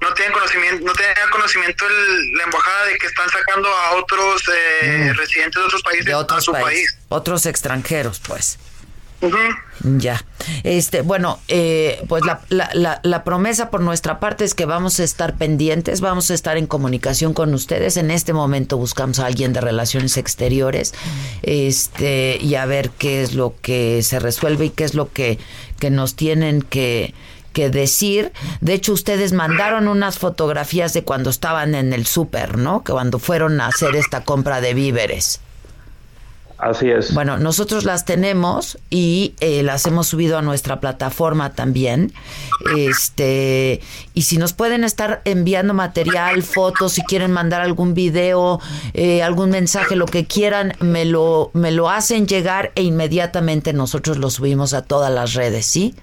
no tienen conocimiento, no tenía conocimiento el- la embajada de que están sacando a otros eh, Mm. residentes de otros países De a otros su países, país. otros extranjeros, pues. Ya. Este, bueno, eh, pues la, la, la, la promesa por nuestra parte es que vamos a estar pendientes, vamos a estar en comunicación con ustedes. En este momento buscamos a alguien de relaciones exteriores, este, y a ver qué es lo que se resuelve y qué es lo que, que nos tienen que, que decir. De hecho, ustedes mandaron unas fotografías de cuando estaban en el súper, ¿no? Que cuando fueron a hacer esta compra de víveres. Así es. Bueno, nosotros las tenemos y eh, las hemos subido a nuestra plataforma también. Este, y si nos pueden estar enviando material, fotos, si quieren mandar algún video, eh, algún mensaje, lo que quieran, me lo, me lo hacen llegar e inmediatamente nosotros lo subimos a todas las redes, ¿sí?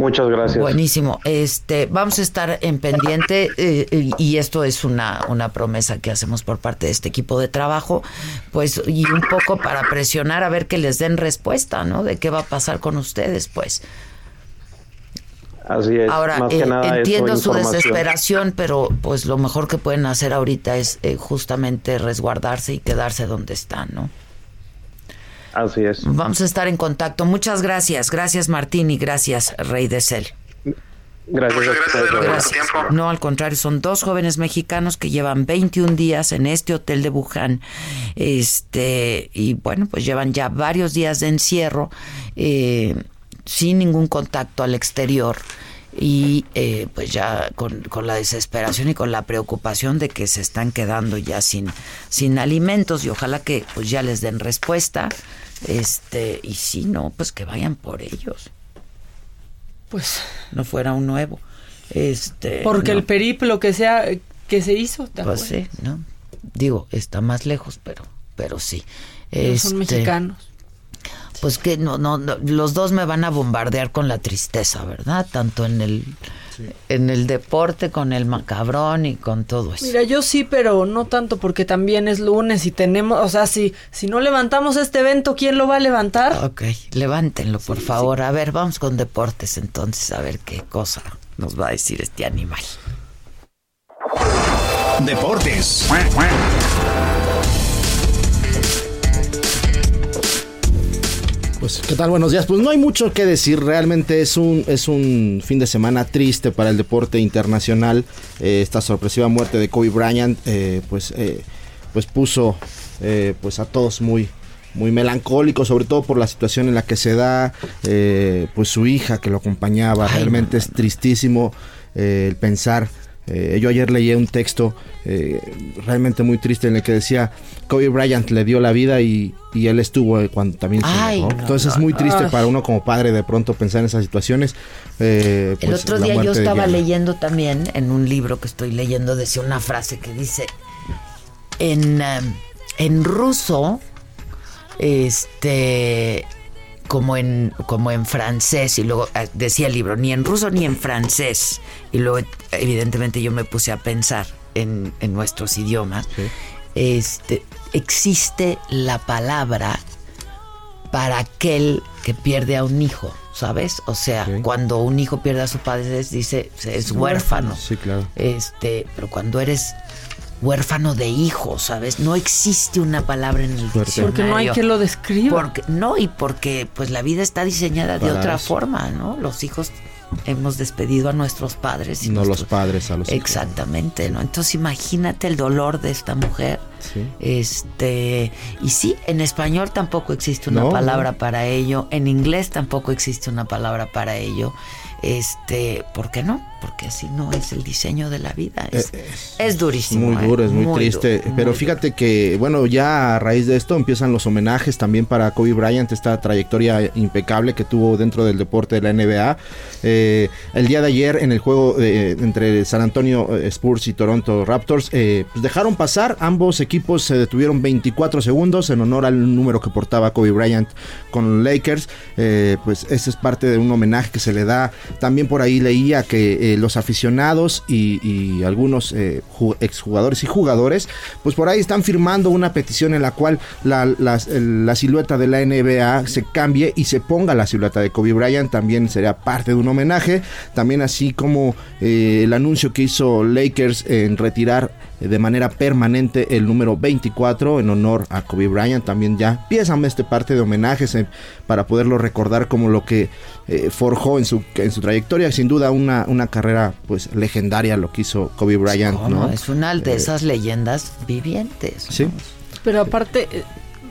Muchas gracias. Buenísimo. Este, vamos a estar en pendiente eh, y- y esto es una, una promesa que hacemos por parte de este equipo de trabajo, pues y un poco para presionar a ver que les den respuesta, ¿no? De qué va a pasar con ustedes, pues. Así es. Ahora más eh, que nada eso, entiendo su desesperación, pero pues lo mejor que pueden hacer ahorita es eh, justamente resguardarse y quedarse donde están, ¿no? Así es. Vamos a estar en contacto. Muchas gracias, gracias Martín y gracias Rey de Cel. Gracias. No, al contrario, son dos jóvenes mexicanos que llevan 21 días en este hotel de Wuhan. Este, y bueno, pues llevan ya varios días de encierro eh, sin ningún contacto al exterior. Y eh, pues ya con, con la desesperación y con la preocupación de que se están quedando ya sin, sin alimentos y ojalá que pues ya les den respuesta. Este, y si no, pues que vayan por ellos. Pues No fuera un nuevo. Este, porque no. el periplo que sea que se hizo, ¿te Pues acuerdas? sí, ¿no? Digo, está más lejos, pero, pero sí. No son Este, mexicanos. Pues que no, no, no, los dos me van a bombardear con la tristeza, ¿verdad? Tanto en el, en el deporte, con el macabrón y con todo eso. Mira, yo sí, pero no tanto porque también es lunes y tenemos, o sea, si, si no levantamos este evento, ¿quién lo va a levantar? Ok, levántenlo, por favor. A ver, vamos con deportes entonces, a ver qué cosa nos va a decir este animal. Deportes. Pues, ¿qué tal? Buenos días. Pues no hay mucho que decir. Realmente es un, es un fin de semana triste para el deporte internacional. Eh, esta sorpresiva muerte de Kobe Bryant, eh, pues, eh, pues puso pues a todos muy, muy melancólicos, sobre todo por la situación en la que se da, eh, pues su hija que lo acompañaba. Realmente es tristísimo eh, el pensar. Eh, yo ayer leí un texto eh, realmente muy triste en el que decía Kobe Bryant le dio la vida y, y él estuvo cuando también se Ay, enojó". no, Entonces no, es muy triste para uno como padre de pronto pensar en esas situaciones. eh, El pues, otro día yo estaba leyendo también en un libro que estoy leyendo, decía una frase que dice, en, eh, en ruso, este, como en, como en francés, y luego eh, decía el libro, ni en ruso ni en francés, y luego evidentemente yo me puse a pensar en, en nuestros idiomas, este, existe la palabra para aquel que pierde a un hijo, ¿sabes? O sea, cuando un hijo pierde a su padre, dice, es huérfano. Sí, claro. Este, pero cuando eres huérfano de hijo, ¿sabes? No existe una palabra en el diccionario. Porque no hay quien lo describa. Porque, no, y porque pues la vida está diseñada de otra eso. forma, ¿no? Los hijos hemos despedido a nuestros padres. y No los padres a los hijos. Exactamente, ¿no? Entonces imagínate el dolor de esta mujer. Sí. Este, y sí, en español tampoco existe una No, palabra no. para ello, en inglés tampoco existe una palabra para ello. Este, ¿por qué no? Porque así no es el diseño de la vida. Es, es durísimo. Muy ¿eh? duro, es muy, du- triste. muy Pero fíjate que, bueno, ya a raíz de esto empiezan los homenajes también para Kobe Bryant, esta trayectoria impecable que tuvo dentro del deporte de la NBA. Eh, el día de ayer en el juego eh, entre San Antonio eh, Spurs y Toronto Raptors, eh, pues dejaron pasar, ambos equipos se detuvieron 24 segundos en honor al número que portaba Kobe Bryant con Lakers. Eh, pues ese es parte de un homenaje que se le da. También por ahí leía que eh, los aficionados y, algunos eh, ju- exjugadores y jugadores, pues por ahí están firmando una petición en la cual la, el- la silueta de la NBA se cambie y se ponga la silueta de Kobe Bryant. También sería parte de un homenaje. También así como el anuncio que hizo Lakers en retirar de manera permanente el número 24 en honor a Kobe Bryant. También ya empiezan este parte de homenajes eh, para poderlo recordar como lo que eh, forjó en su, en su trayectoria. Sin duda una, una carrera pues legendaria lo que hizo Kobe Bryant. ¿Cómo? ¿no? Es una de Eh, esas leyendas vivientes. Sí. Pero aparte, eh,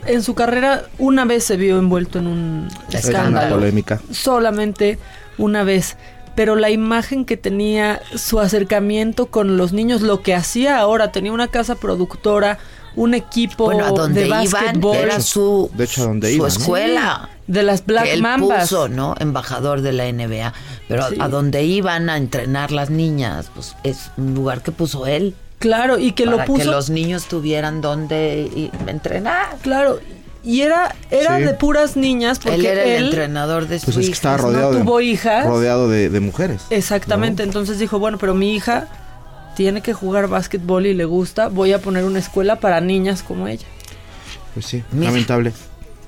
en su carrera una vez se vio envuelto en un Es una escándalo. polémica. Solamente una vez. Pero la imagen que tenía, su acercamiento con los niños, lo que hacía ahora, tenía una casa productora, un equipo Bueno, a donde de iban básquetbol. era su, De hecho, a donde su iban, ¿no? escuela. De las Black que él Mambas. puso, ¿no? Embajador de la NBA. Pero Sí. a donde iban a entrenar las niñas, pues es un lugar que puso él. Claro, y que para lo puso. que los niños tuvieran donde entrenar. Claro, y era, era Sí. de puras niñas porque él era el él- entrenador de su Pues es que hija. estaba no rodeado, tuvo de, hijas. rodeado de, de mujeres. Exactamente, entonces dijo, bueno, pero mi hija tiene que jugar básquetbol y le gusta, voy a poner una escuela para niñas como ella. Pues sí, Mira. lamentable.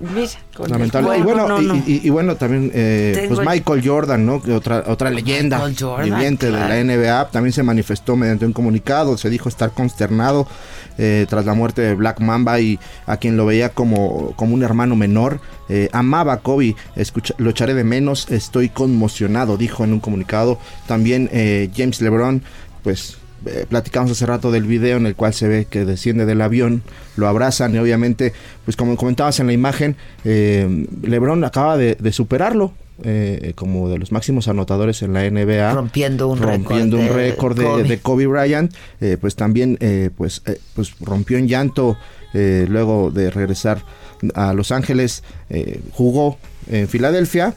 Mira, con Lamentable. y bueno, no, no. Y, y- y bueno, también eh, pues el- Michael Jordan, ¿no? Otra, otra leyenda Jordan, viviente claro. de la NBA, también se manifestó mediante un comunicado, se dijo estar consternado eh, tras la muerte de Black Mamba y a quien lo veía como, como un hermano menor. Eh, amaba a Kobe, escucha- lo echaré de menos, estoy conmocionado, dijo en un comunicado. También eh, James LeBron, pues eh, platicamos hace rato del video en el cual se ve que desciende del avión, lo abrazan y obviamente, pues como comentabas en la imagen, eh, LeBron acaba de, de superarlo. eh, como de los máximos anotadores en la NBA Rompiendo un rompiendo récord un de récord de, Kobe. de Kobe Bryant eh, pues también eh, pues pues rompió en llanto eh, luego de regresar a Los Ángeles eh, jugó en Filadelfia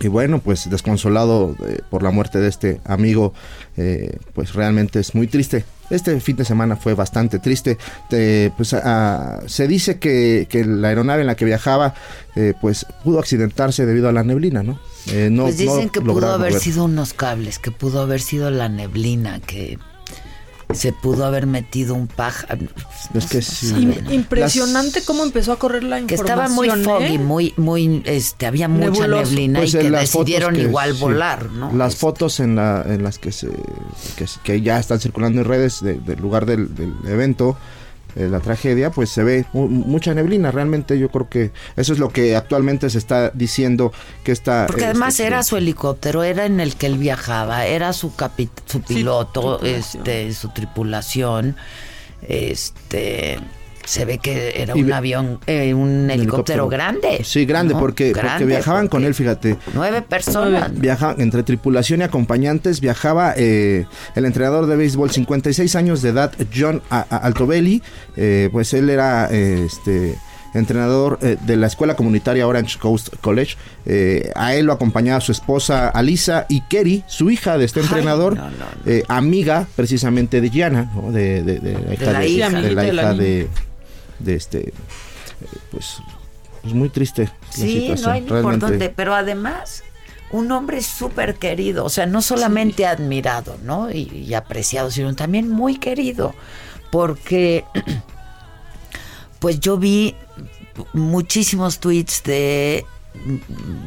y bueno, pues desconsolado eh, por la muerte de este amigo, eh, pues realmente es muy triste. Este fin de semana fue bastante triste. Eh, pues ah, se dice que, que la aeronave en la que viajaba, eh, pues pudo accidentarse debido a la neblina, ¿no? Eh, no pues dicen no que pudo haber mover. sido unos cables, que pudo haber sido la neblina, que se pudo haber metido un pájaro. Es que sí. Im- impresionante cómo empezó a correr la Que información. estaba muy foggy, ¿eh? muy, muy, este, había mucha Nebuloso. neblina Pues y que las decidieron que- igual sí, volar, ¿no? Las fotos en, la, en las que, se, que, que ya están circulando en redes de- del lugar del, del evento, eh, la tragedia, pues se ve mu- mucha neblina. Realmente yo creo que eso es lo que actualmente se está diciendo que está... Porque eh, además este, era su helicóptero, era en el que él viajaba, era su su piloto, este, su tripulación, este, se ve que era un avión, eh, un helicóptero, grande. Sí, grande, ¿no? porque, porque viajaban con él, fíjate. Nueve personas. Viaja entre tripulación y acompañantes viajaba eh, el entrenador de béisbol 56 años de edad John A- A- Altobelli eh, pues él era eh, este entrenador eh, de la escuela comunitaria Orange Coast College Eh, a él lo acompañaba su esposa Alisa y Kerry su hija de este Ay, entrenador no, no, no. eh, amiga precisamente de Gianna ¿no? de, de- de la hija la de, hija. de la de hija de, de este pues pues muy triste la Sí, no hay ni por dónde, pero además un hombre súper querido, o sea, no solamente admirado, ¿no? Y, y apreciado, sino también muy querido, porque pues yo vi muchísimos tweets de,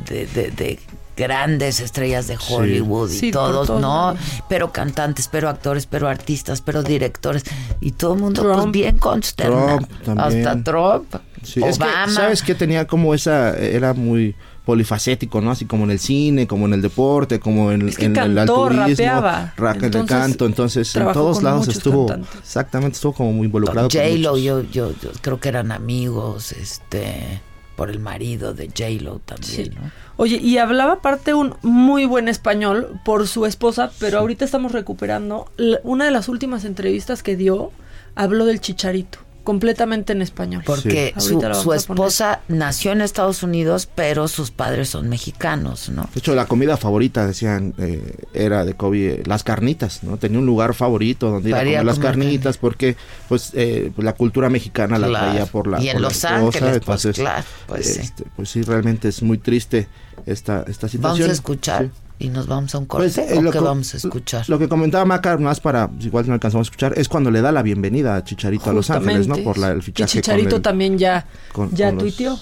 de, de- de grandes estrellas de Hollywood y Sí, todos, ¿no? Pero cantantes, pero actores, pero artistas, pero directores y todo el mundo Trump. pues bien consternado. Trump también. Hasta Trump, Sí, es que, Obama. ¿sabes que Tenía como esa, era muy polifacético, ¿no? Así como en el cine, como en el deporte, como en, Es que en el cantó, alturismo, rapeaba. ra- en el canto, entonces en todos lados estuvo, cantantes. exactamente, estuvo como muy involucrado. con J-Lo, yo, yo, yo creo que eran amigos, este, por el marido de J-Lo también, Sí. ¿no? Oye, y hablaba aparte un muy buen español por su esposa, pero ahorita estamos recuperando. Una de las últimas entrevistas que dio habló del chicharito, completamente en español. Porque Sí. su, su esposa nació en Estados Unidos, pero sus padres son mexicanos, ¿no? De hecho, la comida favorita, decían, eh, era de Kobe, eh, las carnitas, ¿no? Tenía un lugar favorito donde ir a comer las carnitas, porque, pues, eh, pues, la cultura mexicana la traía por la Y en Los Ángeles, pues, entonces, claro, pues, sí. este, pues sí, realmente es muy triste esta, esta situación. Vamos a escuchar Sí. Y nos vamos a un corte. Pues, eh, ¿O lo qué co- vamos a escuchar? Lo que comentaba Maca, más para, igual no alcanzamos a escuchar, es cuando le da la bienvenida a Chicharito a Los Ángeles, ¿no? Por la, el Que fichaje Chicharito con el- también ya, con- ya con los- tuiteó.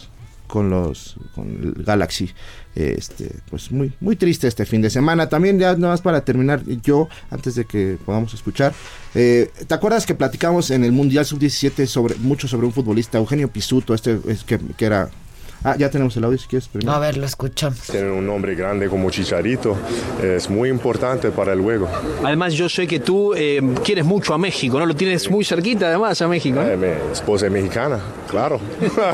con los con el Galaxy este pues muy muy triste este fin de semana también ya nada más para terminar yo antes de que podamos escuchar eh, te acuerdas que platicamos en el mundial sub 17 sobre mucho sobre un futbolista Eugenio Pisuto este es que, que era Ah, ya tenemos el audio si quieres. primero. A ver, lo escuchamos. Tener un nombre grande como Chicharito es muy importante para el juego. Además, yo sé que tú eh, quieres mucho a México, ¿no? Lo tienes muy cerquita, además, a México. ¿no? Eh, mi esposa es mexicana, claro.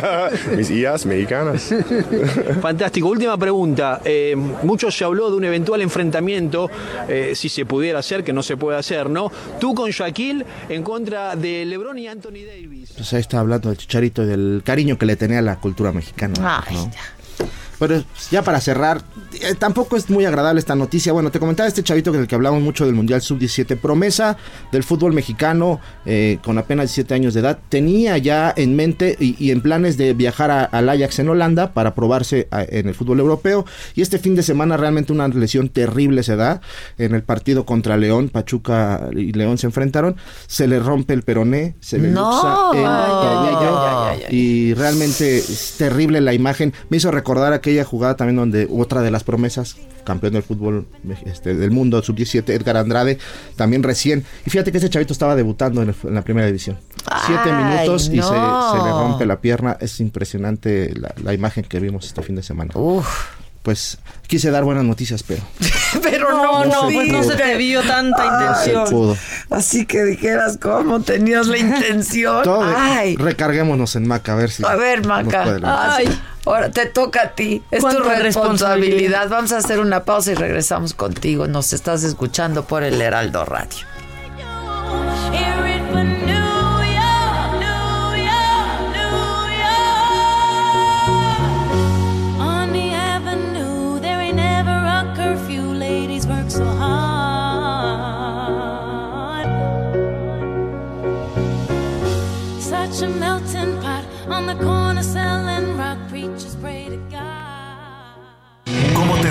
Mis hijas mexicanas. Fantástico. Última pregunta. Eh, mucho se habló de un eventual enfrentamiento, eh, si se pudiera hacer, que no se puede hacer, ¿no? Tú con Shaquille en contra de LeBron y Anthony Davis. Pues ahí está hablando del chicharito y del cariño que le tenía a la cultura mexicana. Ay, ¿no? Pero ya para cerrar, eh, tampoco es muy agradable esta noticia. Bueno, te comentaba este chavito con el que hablamos mucho del Mundial Sub-17, promesa del fútbol mexicano eh, con apenas 17 años de edad. Tenía ya en mente y, y en planes de viajar a- al Ajax en Holanda para probarse a- en el fútbol europeo. Y este fin de semana realmente una lesión terrible se da. En el partido contra León, Pachuca y León se enfrentaron. Se le rompe el peroné, se le No. luxa el Ay, ay, ay. Y realmente es terrible la imagen. Me hizo recordar aquella jugada también donde otra de las promesas, campeón del fútbol este, del mundo, sub-17, Edgar Andrade, también recién. Y fíjate que ese chavito estaba debutando en, el- en la primera división. Siete minutos y se, se le rompe la pierna. Es impresionante la, la imagen que vimos este fin de semana. Pues quise dar buenas noticias, pero Pero No, no, pues no se te vio tanta no se intención. pudo. Así que dijeras cómo tenías la intención. Todo, Ay. recarguémonos en Maca, a ver si. A ver, Maca. Ay, ahora te toca a ti. Es tu responsabilidad. responsabilidad. Vamos a hacer una pausa y regresamos contigo. Nos estás escuchando por el Heraldo Radio.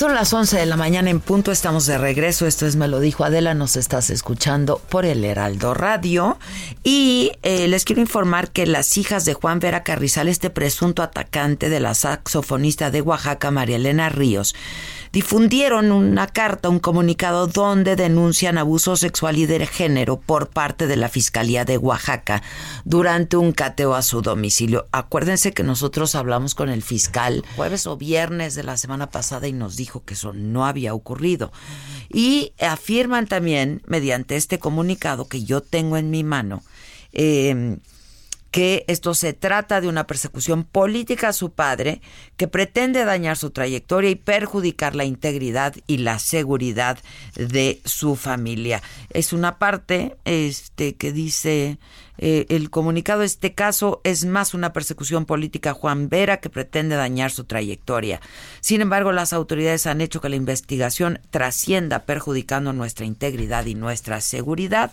Son las 11 de la mañana en punto, estamos de regreso, esto es Me lo dijo Adela, nos estás escuchando por el Heraldo Radio. Y eh, les quiero informar que las hijas de Juan Vera Carrizal, este presunto atacante de la saxofonista de Oaxaca, María Elena Ríos, difundieron una carta, un comunicado donde denuncian abuso sexual y de género por parte de la Fiscalía de Oaxaca durante un cateo a su domicilio. Acuérdense que nosotros hablamos con el fiscal jueves o viernes de la semana pasada y nos dijo que eso no había ocurrido. Y afirman también, mediante este comunicado que yo tengo en mi mano, eh, que esto se trata de una persecución política a su padre que pretende dañar su trayectoria y perjudicar la integridad y la seguridad de su familia. Es una parte este que dice eh, el comunicado, este caso es más una persecución política a Juan Vera que pretende dañar su trayectoria. Sin embargo, las autoridades han hecho que la investigación trascienda perjudicando nuestra integridad y nuestra seguridad.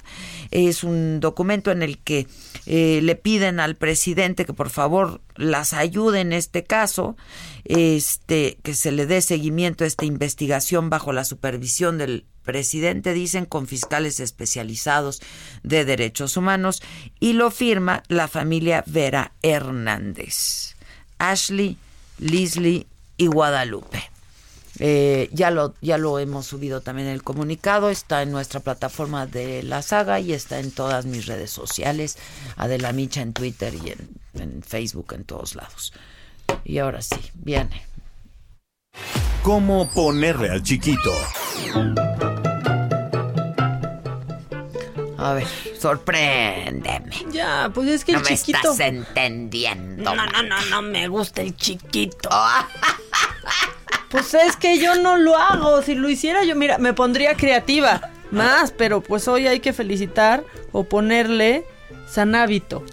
Es un documento en el que eh, le piden al presidente que por favor las ayude en este caso, este, que se le dé seguimiento a esta investigación bajo la supervisión del presidente, dicen, con fiscales especializados de derechos humanos, y lo firma la familia Vera Hernández, Ashley, Leslie y Guadalupe. Eh, ya lo ya lo hemos subido también el comunicado está en nuestra plataforma de la saga y está en todas mis redes sociales Adela Micha en Twitter y en, en Facebook en todos lados y ahora sí viene ¿Cómo ponerle al chiquito? A ver sorpréndeme Ya, pues es que no el me chiquito. estás entendiendo No, no, no, no me gusta el chiquito. Pues es que yo no lo hago. Si lo hiciera yo, mira, me pondría creativa. Más, pero pues hoy hay que felicitar o ponerle San Hábito.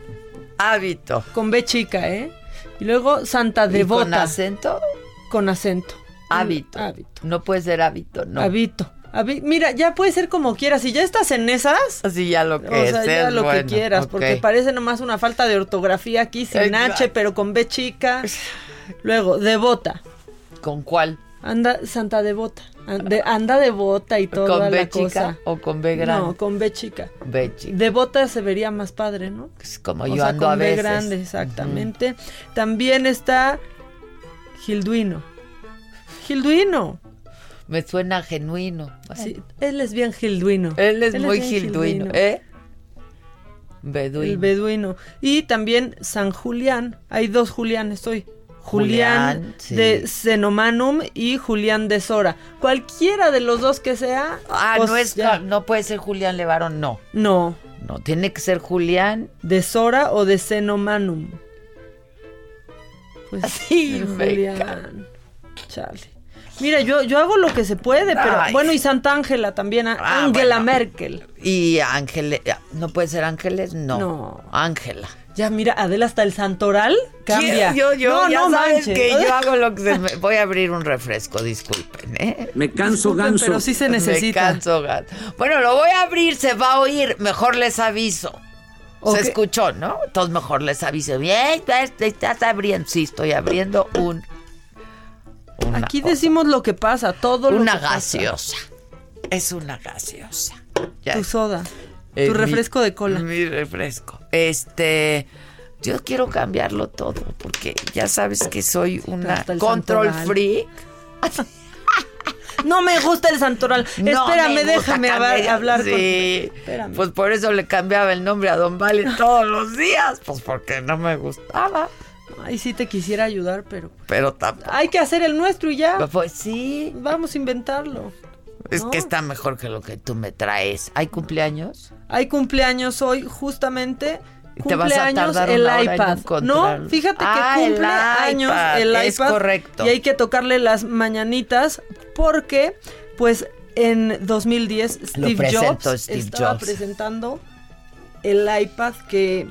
Hábito. Con B chica, ¿eh? Y luego Santa ¿Y Devota. con acento Con acento. hábito Hábito. no puede ser hábito no Hábito. Mira, ya puede ser como quieras. Si ya estás en esas, así ya lo que o sea, es, ya es lo que quieras, porque parece nomás una falta de ortografía aquí sin Exacto. H, pero con B chica. Luego, Devota. ¿Con cuál? Anda, Santa Devota. Ande- anda Devota y toda ¿Con la B chica cosa. o con B grande? No, con B chica. B chica. Devota se vería más padre, ¿no? Es como O yo sea, ando con a B veces. grande, exactamente. También está Gilduino. Gilduino. Me suena genuino. Sí, él es bien gilduino. Él es Él es muy bien gilduino, gilduino. ¿eh? Beduino. El beduino. Y también San Julián. Hay dos Julianes hoy. Julián, Julián, sí. de Cenomanum y Julián de Sora. Cualquiera de los dos que sea. Ah, pues no es ya. no puede ser Julián Levarón, no. No. No, tiene que ser Julián. De Sora o de Cenomanum. Pues me Julián. Chale. Mira, yo, yo hago lo que se puede, pero Ay. bueno, y Santa Ángela también, Ah, Angela bueno. Merkel. Y Ángeles, no puede ser Ángeles, no. No. Ángela. Ya, mira, Adela hasta el Santoral cambia. Yo, yo, no, ya no sabes manches. que yo hago lo que se me... Voy a abrir un refresco, disculpen, ¿eh? Me canso Disculpen, ganso. pero sí se Me necesita. canso ganso. Bueno, lo voy a abrir, se va a oír. Mejor les aviso. Se escuchó, ¿no? Entonces mejor les aviso. Bien, estás, estás abriendo. Sí, estoy abriendo un... una Aquí cosa. decimos lo que pasa, todo lo Una que pasa. gaseosa. Es una gaseosa. Ya. Tu soda. Eh, tu mi- refresco de cola. Mi refresco. Este, yo quiero cambiarlo todo porque ya sabes que soy una control santoral. freak. No me gusta el Santoral. No Espérame, me déjame cambiar- hab- hablar con. Sí. Espérame. Pues por eso le cambiaba el nombre a Don Vale todos los días, pues porque no me gustaba, Ay, sí te quisiera ayudar, pero. pero tampoco. Hay que hacer el nuestro y ya. Pues sí, Vamos a inventarlo. es ¿no? que está mejor que lo que tú me traes. ¿Hay cumpleaños? Hay cumpleaños hoy, justamente. Cumpleaños el iPad. No, fíjate que Ah, el cumple años iPad, el es iPad. correcto. Y hay que tocarle las mañanitas porque, pues, en 2010 Steve Jobs Steve estaba Jobs. presentando el iPad que,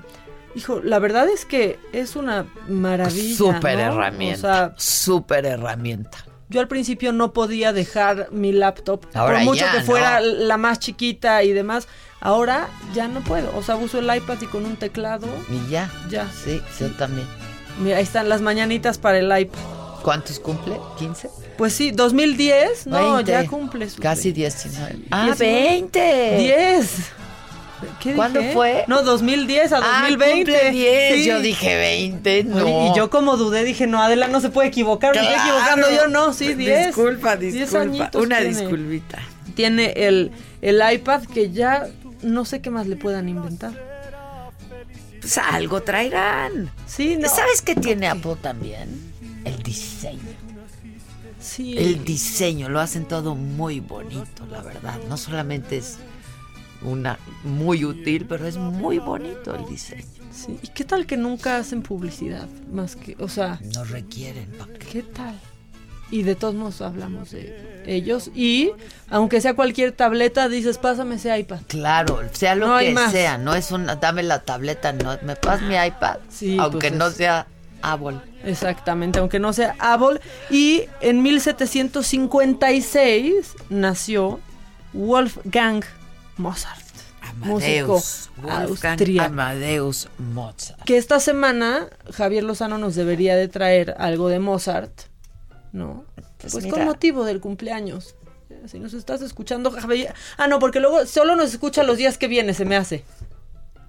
hijo, la verdad es que es una maravilla. Súper ¿no? herramienta. O sea, súper herramienta. yo al principio no podía dejar mi laptop, Ahora por mucho ya, que fuera ¿no? la más chiquita y demás. Ahora ya no puedo. O sea, uso el iPad y con un teclado. Y ya. Ya. Sí, yo también. Mira, ahí están las mañanitas para el iPad. ¿Cuántos cumple? ¿15? Pues sí, 2010, no, 20. ya cumple Casi 20. 19. Ah, Diez- 20. 10. ¿Qué ¿Cuándo dije? fue? No, 2010 a Ah, 2020. cumple 10. Sí. Yo dije 20, no. Y yo como dudé, dije, no, Adela no se puede equivocar, me estoy Claro. equivocando yo, no, sí, 10. Disculpa, 10 disculpa. añitos Una tiene. disculpita. Tiene el, el iPad que ya no sé qué más le puedan inventar. Pues algo traerán. Sí, no. ¿Sabes qué tiene Apple también? El diseño. Sí. El diseño, lo hacen todo muy bonito, la verdad. No solamente es una muy útil, pero es muy bonito el diseño. Sí. ¿Y qué tal que nunca hacen publicidad? Más que, o sea, No requieren. ¿pa' qué? ¿qué tal? Y de todos modos hablamos de ellos. Y aunque sea cualquier tableta, dices, pásame ese iPad. Claro, sea lo No que sea, no es una, dame la tableta, no, me pasas mi iPad, Sí, aunque pues no es- sea Apple. Exactamente, aunque no sea Apple. Y en 1756 nació Wolfgang Mozart. músico Amadeus, austríaco. Amadeus Mozart. Que esta semana Javier Lozano nos debería de traer algo de Mozart, ¿no? Pues Pues, con motivo del cumpleaños. Si nos estás escuchando, Javier. Ah, no, porque luego solo nos escucha los días que viene, se me hace.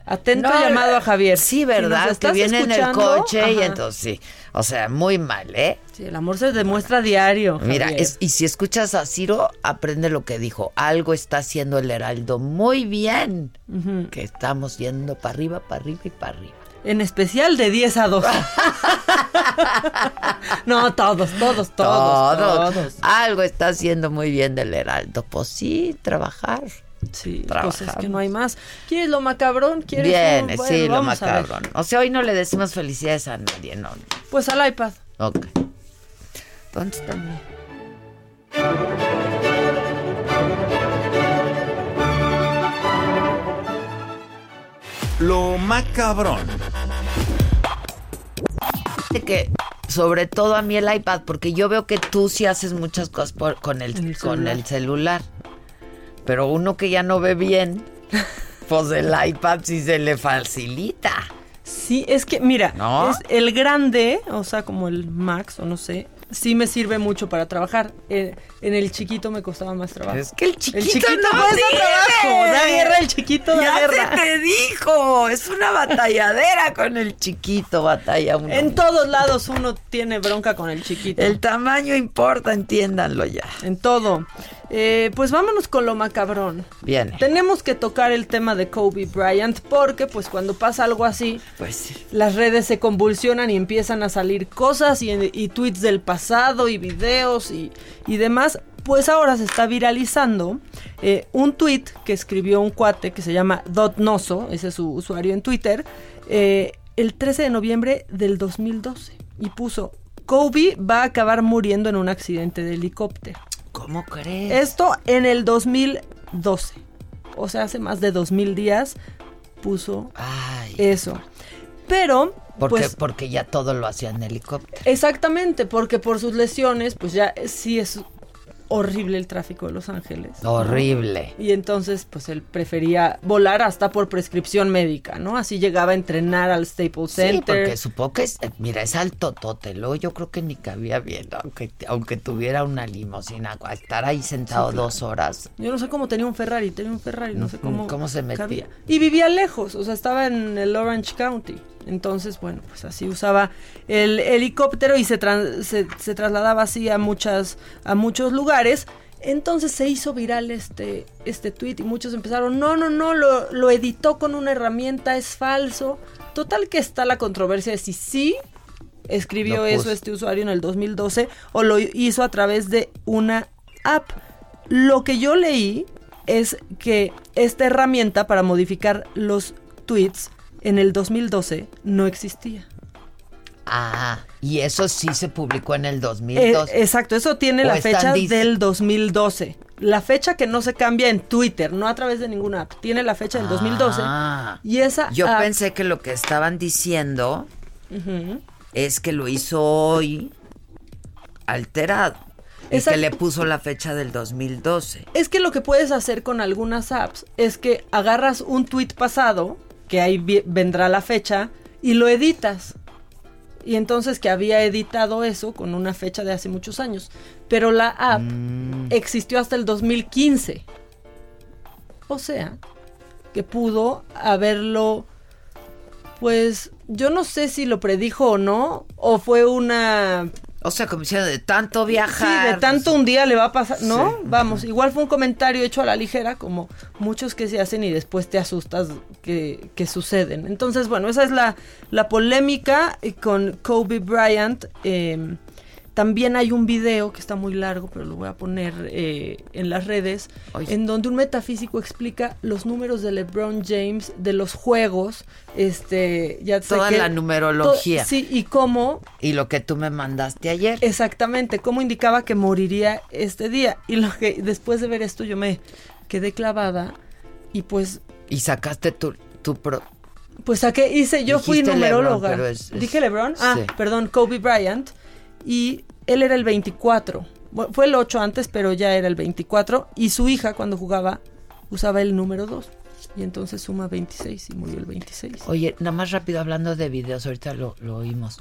Atento No, llamado a Javier. Sí, ¿verdad? que viene en el coche y entonces sí. O sea, muy mal, ¿eh? Sí, el amor se demuestra diario. Mira, es- y si escuchas a Ciro, aprende lo que dijo. Algo está haciendo el Heraldo muy bien. Que estamos yendo para arriba, para arriba y para arriba. En especial de 10 a 2. no, todos, todos, todos, Todos. todos. Algo está haciendo muy bien del Heraldo. Pues sí, trabajar. Sí, pues es Trabajamos. que no hay más. ¿Quieres lo macabrón? ¿Quieres bueno, sí, lo macabrón. O sea, hoy no le decimos felicidades a nadie, no. Pues al iPad. Ok. ¿Dónde está mi? Lo macabrón. Fíjate que sobre todo a mí el iPad, porque yo veo que tú sí haces muchas cosas por- con, el, con el celular. Pero uno que ya no ve bien, pues el iPad sí se le facilita. Sí, es que, mira, ¿No? es el grande, o sea, como el Max, o no sé, sí me sirve mucho para trabajar. Eh, en el chiquito me costaba más trabajo. Es que el chiquito, el chiquito no cuesta sirve. trabajo. Chiquito, ya guerra. se te dijo, es una batalladera con el chiquito, batalla uno. En todos lados uno tiene bronca con el chiquito. El tamaño importa, entiéndanlo ya. En todo. Eh, pues vámonos con lo macabrón. Viene. Tenemos que tocar el tema de Kobe Bryant porque pues cuando pasa algo así, Pues las redes se convulsionan y empiezan a salir cosas y, y tweets del pasado y videos y, y demás. Pues ahora se está viralizando eh, un tweet que escribió un cuate que se llama Dotnoso, ese es su usuario en Twitter, eh, el 13 de noviembre del 2012 y puso Kobe va a acabar muriendo en un accidente de helicóptero. ¿Cómo crees? Esto en el 2012. O sea, hace más de 2000 días puso eso. Pero, Porque, pues, porque ya todo lo hacía en helicóptero. exactamente, porque por sus lesiones, pues ya sí es horrible el tráfico de Los Ángeles. ¿no? Horrible. Y entonces, pues él prefería volar hasta por prescripción médica, ¿no? Así llegaba a entrenar al Staples Sí, Center. porque supongo que es, eh, mira, es alto totelo, yo creo que ni cabía bien, aunque, aunque tuviera una limusina, estar ahí sentado Sí, claro. dos horas. Yo no sé cómo tenía un Ferrari, tenía un Ferrari, no sé cómo, ¿cómo se metía? cabía. Y vivía lejos, o sea, estaba en el Orange County. Entonces, bueno, pues así usaba el helicóptero y se, se, se trasladaba así a muchas a muchos lugares. Entonces se hizo viral este este tweet y muchos empezaron, "No, no, no, lo, lo editó con una herramienta, es falso." Total que está la controversia de si sí escribió Lo eso este usuario en el 2012 o lo hizo a través de una app. Lo que yo leí es que esta herramienta para modificar los tweets en el 2012 no existía. Ah, y eso sí se publicó en el Eh, 2002. exacto, eso tiene la fecha del 2012. La fecha que no se cambia en Twitter, no a través de ninguna app. Tiene la fecha del 2012. Ah. Y esa Yo app- pensé que lo que estaban diciendo es que lo hizo hoy alterado. Y Exacto. que le puso la fecha del 2012. Es que lo que puedes hacer con algunas apps es que agarras un tweet pasado, que ahí vendrá la fecha, y lo editas. Y entonces que había editado eso con una fecha de hace muchos años. Pero la app existió hasta el 2015. O sea, que pudo haberlo, pues yo no sé si lo predijo o no, o fue una O sea, como diciendo, de tanto Sí, viajar. de tanto un día le va a pasar, ¿no? Sí. Vamos, igual fue un comentario hecho a la ligera, como muchos que se hacen y después te asustas que, que suceden. Entonces, bueno, esa es la, la polémica eh, con Kobe Bryant. Eh, también hay un video que está muy largo, pero lo voy a poner eh, en las redes, en donde un metafísico explica los números de LeBron James de los juegos, este, ya sé Toda que- la numerología. to- sí, y cómo Y lo que tú me mandaste ayer. Exactamente, cómo indicaba que moriría este día. Y lo que después de ver esto yo me quedé clavada y pues Y sacaste tu, tu pro- pues saqué hice yo fui numeróloga. LeBron, pero es- es- Dije LeBron? Ah, sí. perdón, Kobe Bryant y él era el 24. Bueno, fue el 8 antes, pero ya era el 24 y su hija cuando jugaba usaba el número 2 y entonces suma 26 y murió el 26. Oye, nada más rápido hablando de videos, ahorita lo, lo oímos.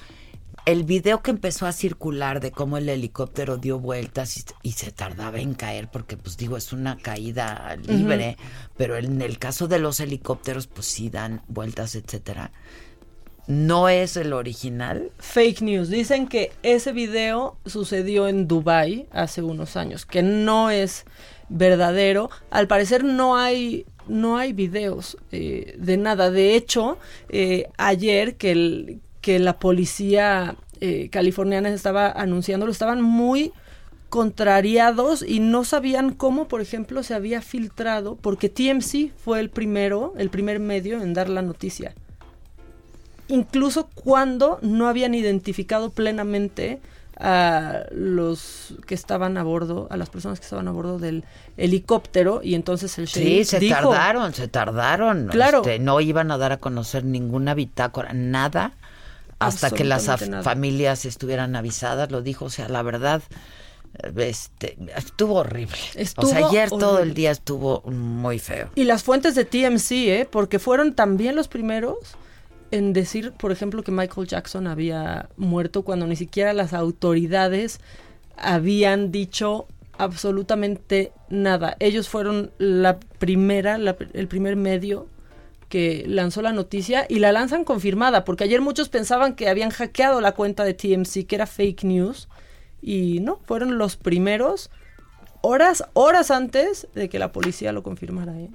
El video que empezó a circular de cómo el helicóptero dio vueltas y, y se tardaba en caer, porque pues digo, es una caída libre, pero en el caso de los helicópteros, pues sí dan vueltas, etcétera. No es el original. Fake news. Dicen que ese video sucedió en Dubai hace unos años, que no es verdadero. Al parecer no hay no hay videos eh, de nada. De hecho, eh, ayer que el, que la policía eh, californiana estaba anunciándolo, estaban muy contrariados y no sabían cómo, por ejemplo, se había filtrado, porque TMC fue el primero, el primer medio en dar la noticia incluso cuando no habían identificado plenamente a los que estaban a bordo, a las personas que estaban a bordo del helicóptero y entonces el Sí, sheriff se dijo, tardaron, se tardaron. Claro. Este, no iban a dar a conocer ninguna bitácora, nada, hasta que las nada. familias estuvieran avisadas, lo dijo, o sea, la verdad, este, estuvo horrible. Estuvo o sea, ayer todo el día estuvo muy feo. Y las fuentes de TMC, ¿eh? porque fueron también los primeros en decir, por ejemplo, que Michael Jackson había muerto cuando ni siquiera las autoridades habían dicho absolutamente nada. Ellos fueron la primera, la- el primer medio que lanzó la noticia y la lanzan confirmada, porque ayer muchos pensaban que habían hackeado la cuenta de TMC, que era fake news, y no, fueron los primeros horas, horas antes de que la policía lo confirmara. ¿eh?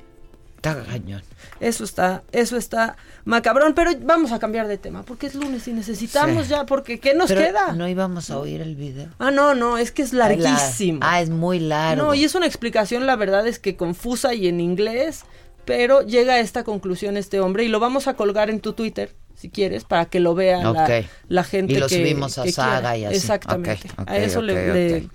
Está cañón. Eso está, eso está macabrón, pero vamos a cambiar de tema, porque es lunes y necesitamos Sí. ya, porque ¿qué nos Pero queda? No íbamos a oír el video. Ah, no, no, es que es larguísimo. Ah, es muy largo. No, y es una explicación, la verdad es que confusa y en inglés, pero llega a esta conclusión este hombre y lo vamos a colgar en tu Twitter, si quieres, para que lo vea la, Ok. la gente Y lo que subimos a que Saga quiera. y así. Exactamente. Ok, ok, a eso le, le-.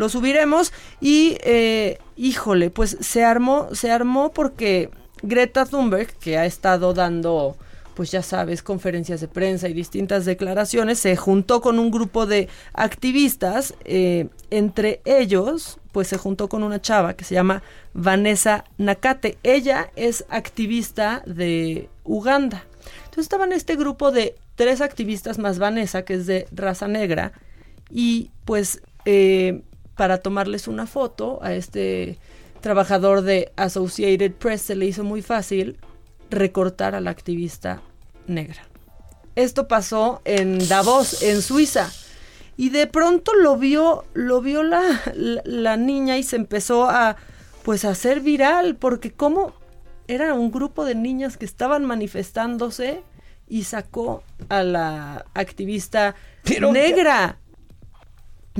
Lo subiremos y, eh, híjole, pues se armó, se armó porque Greta Thunberg, que ha estado dando pues ya sabes, conferencias de prensa y distintas declaraciones, se juntó con un grupo de activistas, eh, entre ellos, pues se juntó con una chava que se llama Vanessa Nakate. Ella es activista de Uganda. Entonces estaban este grupo de tres activistas más Vanessa, que es de raza negra, y pues eh, para tomarles una foto a este trabajador de Associated Press se le hizo muy fácil recortar a la activista negra. Esto pasó en Davos, en Suiza. Y de pronto lo vio, lo vio la, la, la niña y se empezó a pues a hacer viral, porque como era un grupo de niñas que estaban manifestándose y sacó a la activista Pero negra.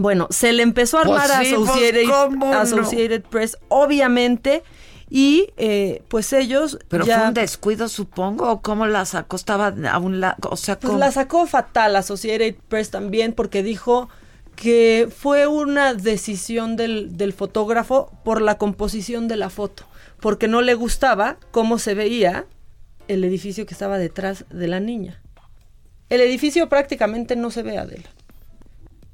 Bueno, se le empezó a Pues armar sí, a pues, Associated, Press, obviamente, y eh, pues ellos Pero ya... fue un descuido, supongo, o cómo la sacó, estaba a un lado, o sea, Pues la sacó fatal Associated Press también porque dijo que fue una decisión del, del fotógrafo por la composición de la foto, porque no le gustaba cómo se veía el edificio que estaba detrás de la niña. El edificio prácticamente no se ve, Adela.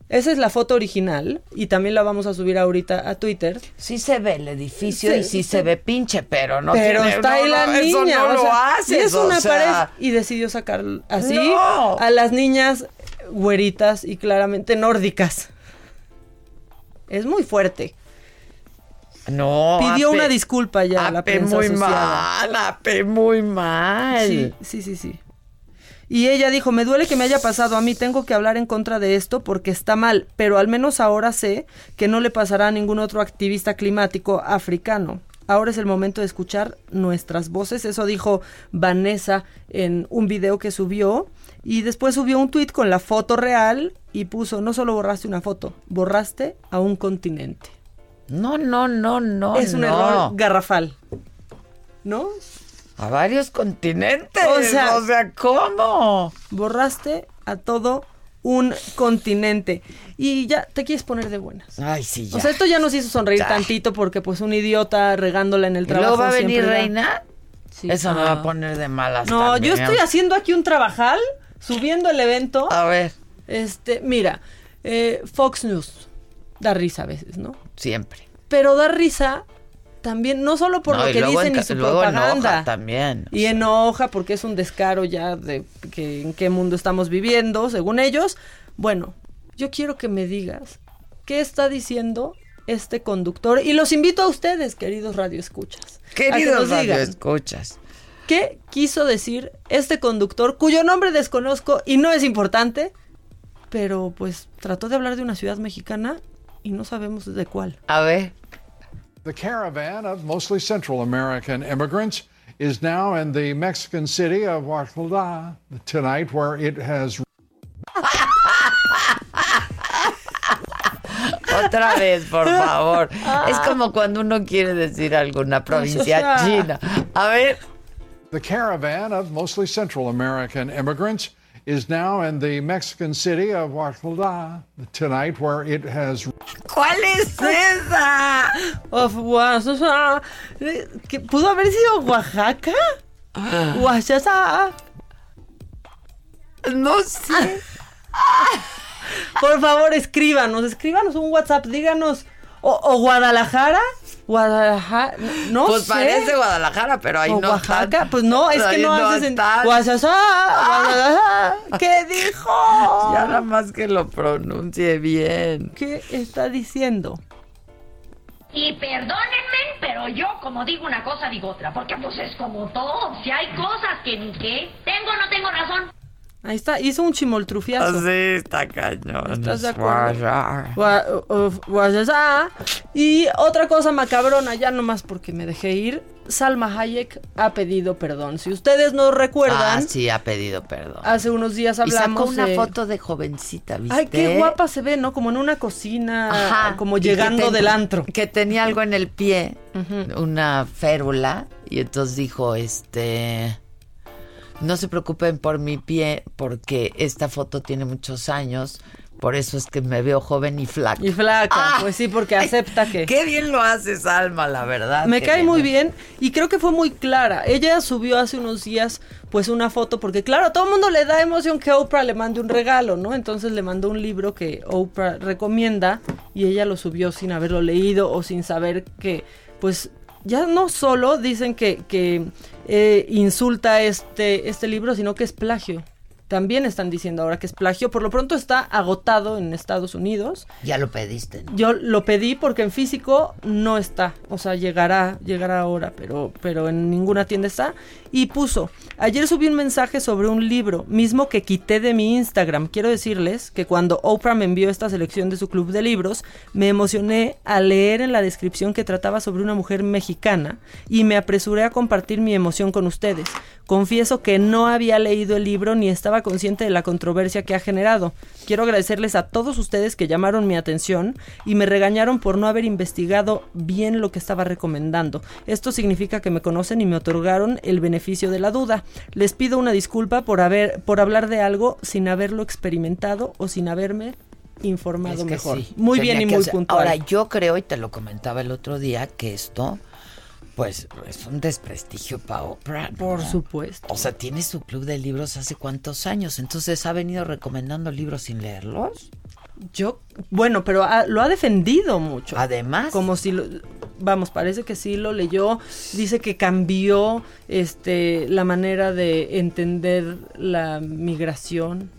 Esa es la foto original y también la vamos a subir ahorita a Twitter. Sí se ve el edificio Sí, y sí sí. se ve pinche, pero no pero tiene- está no, ahí la no, niña. eso no o lo sea, haces, y es o una sea. pared. Y decidió sacar así No. a las niñas güeritas y claramente nórdicas. Es muy fuerte. No. Pidió Ape- una disculpa ya a la Ape prensa muy asociada. mal, Ape muy mal. Sí, sí, sí, sí. Y ella dijo, me duele que me haya pasado a mí, tengo que hablar en contra de esto porque está mal, pero al menos ahora sé que no le pasará a ningún otro activista climático africano. Ahora es el momento de escuchar nuestras voces, eso dijo Vanessa en un video que subió y después subió un tweet con la foto real y puso, no solo borraste una foto, borraste a un continente. No, no, no, no. es un no. error garrafal. ¿No? A varios continentes. O sea- o sea, ¿cómo? Borraste a todo un continente. Y ya te quieres poner de buenas. Ay, sí, ya. O sea, esto ya nos hizo sonreír Ya. tantito porque pues un idiota regándola en el ¿Y trabajo. luego va a venir da- Reina? Sí. Eso me va Ah. a poner de malas No, también. yo estoy haciendo aquí un trabajal, subiendo el evento. A ver, Este, mira, eh, Fox News da risa a veces, ¿no? siempre. Pero da risa también, no solo por No, lo que dicen y su propaganda. enoja también. Y enoja porque es un descaro ya de que en qué mundo estamos viviendo, según ellos. Bueno, yo quiero que me digas qué está diciendo este conductor y los invito a ustedes, queridos radioescuchas. que Queridos nos digan escuchas. ¿Qué quiso decir este conductor cuyo nombre desconozco y no es importante? Pero pues trató de hablar de una ciudad mexicana y no sabemos de cuál. A ver. The caravan of mostly Central American immigrants is now in the Mexican city of Oaxaca tonight, where it has Otra vez, por favor. Es como cuando uno quiere decir alguna provincia china. A ver. The caravan of mostly Central American immigrants is now in the Mexican city of Oaxaca tonight, where it has ¿Cuál es esa? Of Oaxaca. ¿Qué- ¿Pudo haber sido Oaxaca? Oaxaca. No sé. Por favor, escríbanos, escríbanos un WhatsApp, díganos. O, o Guadalajara. Guadalajara, no pues sé. parece Guadalajara, pero ahí O no Oaxaca, están. pues no, es que no, hace sentido. están. Guasasá, Guadalajara. ¿Qué dijo? Ya nada más que lo pronuncie bien. ¿Qué está diciendo? Y perdónenme, pero yo como digo una cosa digo otra, porque pues es como todo, si hay cosas que ni qué, tengo o no tengo razón. Ahí está, hizo un chimoltrufiazo. Sí, está cañón. ¿Estás de acuerdo? Y otra cosa macabrona, ya nomás porque me dejé ir. Salma Hayek ha pedido perdón. Si ustedes no recuerdan, Ah, sí, ha pedido perdón. hace unos días Y hablamos sacó una de- foto de jovencita, ¿viste? Ay, qué guapa se ve, ¿no? Como en una cocina, Ajá. como Y llegando ten- del antro. Que tenía algo en el pie, una férula, y entonces dijo, este, no se preocupen por mi pie, porque esta foto tiene muchos años, por eso es que me veo joven y flaca. Y flaca, Ah, pues sí, porque acepta que... Qué bien lo haces, Alma, la verdad. Me cae muy bien y creo que fue muy clara. Ella subió hace unos días pues una foto porque claro, a todo el mundo le da emoción que Oprah le mande un regalo, ¿no? Entonces le mandó un libro que Oprah recomienda y ella lo subió sin haberlo leído o sin saber que pues ya no solo dicen que, que eh, insulta este, este libro, sino que es plagio. También están diciendo ahora que es plagio. Por lo pronto está agotado en Estados Unidos. Ya lo pediste, ¿no? Yo lo pedí porque en físico no está, o sea, llegará, llegará ahora, pero, pero en ninguna tienda está. Y puso, ayer subí un mensaje sobre un libro, mismo que quité de mi Instagram. Quiero decirles que cuando Oprah me envió esta selección de su club de libros, me emocioné al leer en la descripción que trataba sobre una mujer mexicana y me apresuré a compartir mi emoción con ustedes. Confieso que no había leído el libro ni estaba consciente de la controversia que ha generado. Quiero agradecerles a todos ustedes que llamaron mi atención y me regañaron por no haber investigado bien lo que estaba recomendando. Esto significa que me conocen y me otorgaron el beneficio de la duda. Les pido una disculpa por haber por hablar de algo sin haberlo experimentado o sin haberme informado Es que mejor. sí, muy tenía bien y muy hacer- puntual. Ahora, yo creo, y te lo comentaba el otro día, que esto, pues, es un desprestigio para Oprah. ¿no? Por supuesto. O sea, tiene su club de libros hace cuántos años, entonces ha venido recomendando libros sin leerlos. Yo, bueno, pero ha- lo ha defendido mucho. Además. Como si lo, vamos, parece que sí lo leyó. Dice que cambió este la manera de entender la migración.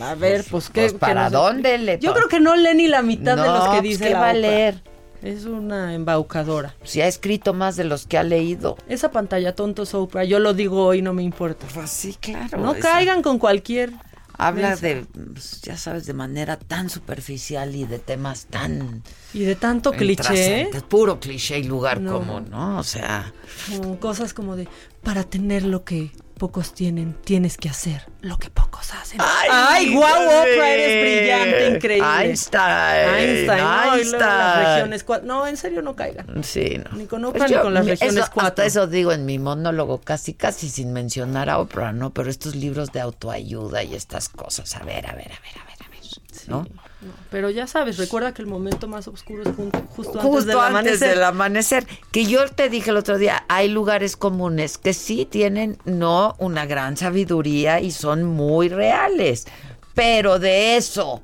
a ver, pues qué. pues, qué ¿para dónde le Yo creo que no lee ni la mitad de los que pues, dice ¿qué la va a leer? Es una embaucadora. Si ha escrito más de los que ha leído. Esa pantalla tonto Oprah, yo lo digo hoy, no me importa. Pues sí, claro. No esa- caigan con cualquier. Habla mensa. de, pues, ya sabes, de manera tan superficial y de temas tan... Y de tanto cliché. Puro cliché y lugar No. común, ¿no? O sea... Como cosas como de, para tener lo que pocos tienen, tienes que hacer lo que pocos hacen. ¡Ay, guau, sí. Oprah, eres brillante, increíble! Einstein, Einstein, ¿no? Luego las Einstein. regiones No, en serio, no caigan. Sí, no. Ni con Oprah Pues ni yo, con las regiones eso- cuatro. Hasta eso digo en mi monólogo, casi, casi sin mencionar a Oprah, ¿no? Pero estos libros de autoayuda y estas cosas, a ver, a ver, a ver, a ver, a ver, ¿no? No, pero ya sabes, recuerda que el momento más oscuro es justo, antes del antes amanecer. del amanecer. Que yo te dije el otro día, hay lugares comunes que sí tienen, no, una gran sabiduría y son muy reales. Pero de eso,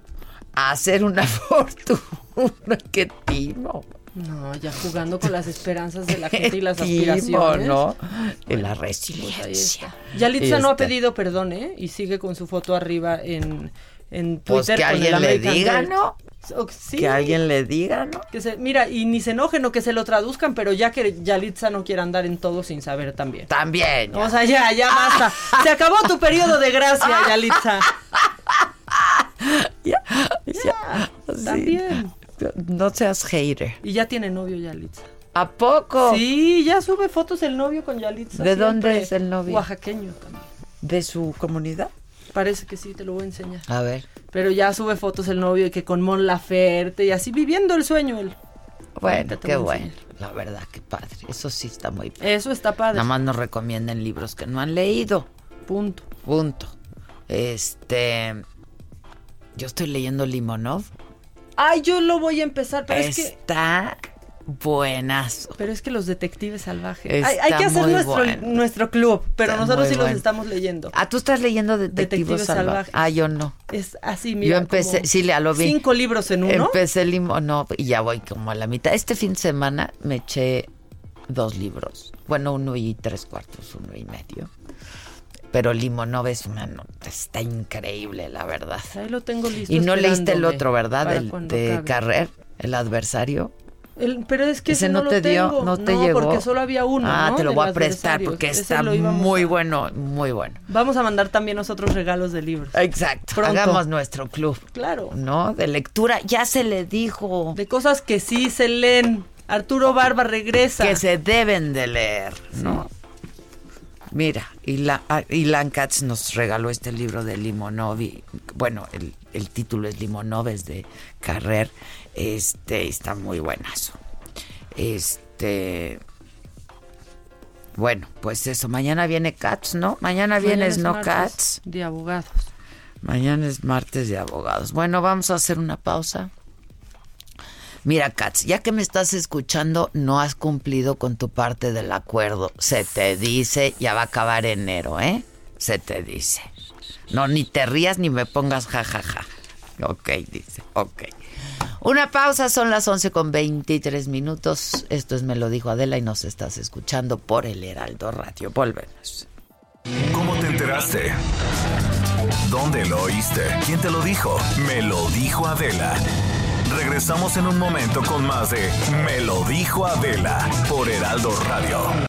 a hacer una fortuna, qué timo. No, ya jugando con las esperanzas de la gente y las timo, aspiraciones. ¿no? Y la Pues resiliencia. está. Yalitza no ha Este, pedido perdón, ¿eh? Y sigue con su foto arriba en, en Pues Twitter. que con el alguien le diga. ¿no? Sí. Que alguien le diga, ¿no? Que se, mira, y ni se enojen o que se lo traduzcan, pero ya que Yalitza no quiere andar en todo sin saber también. También. O sea, ya, ya basta. Se acabó tu periodo de gracia, Yalitza. Ya, Ya, también. No seas hater. Y ya tiene novio Yalitza. ¿A poco? Sí, ya sube fotos el novio con Yalitza. ¿De siempre. dónde es el novio? Oaxaqueño también. ¿De su comunidad? Parece que sí, te lo voy a enseñar. A ver. Pero ya sube fotos el novio y que con Mon Laferte y así viviendo el sueño él. Bueno, qué bueno. La verdad, qué padre. Eso sí está muy bien. Eso está padre. Nada más nos recomiendan libros que no han leído. Punto. Punto. Este. Yo estoy leyendo Limonov. Ay, yo lo voy a empezar, pero es que Está buenazo. Pero es que los detectives salvajes. Hay, hay que hacer nuestro, bueno. nuestro club, pero Está nosotros sí los estamos leyendo. Ah, tú estás leyendo Detectives, Detectives Salvajes. Salvajes. Ah, yo no. Es así, mira. yo empecé, sí, ya lo vi. Cinco libros en uno. Empecé Limonov y ya voy como a la mitad. Este fin de semana me eché dos libros. Bueno, uno y tres cuartos, uno y medio. Pero Limonov es una nota, está increíble, la verdad. Ahí lo tengo listo. Y no leíste el otro, ¿verdad? cuando de. Carrer, el adversario. El- pero es que ese ese, no, lo te dio, tengo. no te llegó. porque solo había uno. Ah, ¿no? te lo voy a prestar porque Ese está lo muy a- bueno, muy bueno. Vamos a mandar también nosotros regalos de libros. Exacto. Pronto. Hagamos nuestro club. Claro. ¿No? De lectura. Ya se le dijo. De cosas que sí se leen. Arturo Barba regresa. Que se deben de leer, ¿no? Mira, Ilan, ah, Ilan Katz nos regaló este libro de Limonov y, bueno, el, el título es Limonov, es de Carrer. Este, está muy buenazo. Este... Bueno, pues eso, mañana viene Katz, ¿no? Mañana Mañana vienes, es ¿no, Katz? De abogados. Mañana es martes de abogados. Bueno, vamos a hacer una pausa. Mira, Katz, ya que me estás escuchando, no has cumplido con tu parte del acuerdo. Se te dice, ya va a acabar enero, ¿eh? Se te dice. No, ni te rías ni me pongas jajaja. Ok, dice, ok. Una pausa, son las 11 con 23 minutos. Esto es Me lo dijo Adela y nos estás escuchando por el Heraldo Radio. Volvemos. ¿Cómo te enteraste? ¿Dónde lo oíste? ¿Quién te lo dijo? Me lo dijo Adela. Regresamos en un momento con más de Me lo dijo Adela por Heraldo Radio.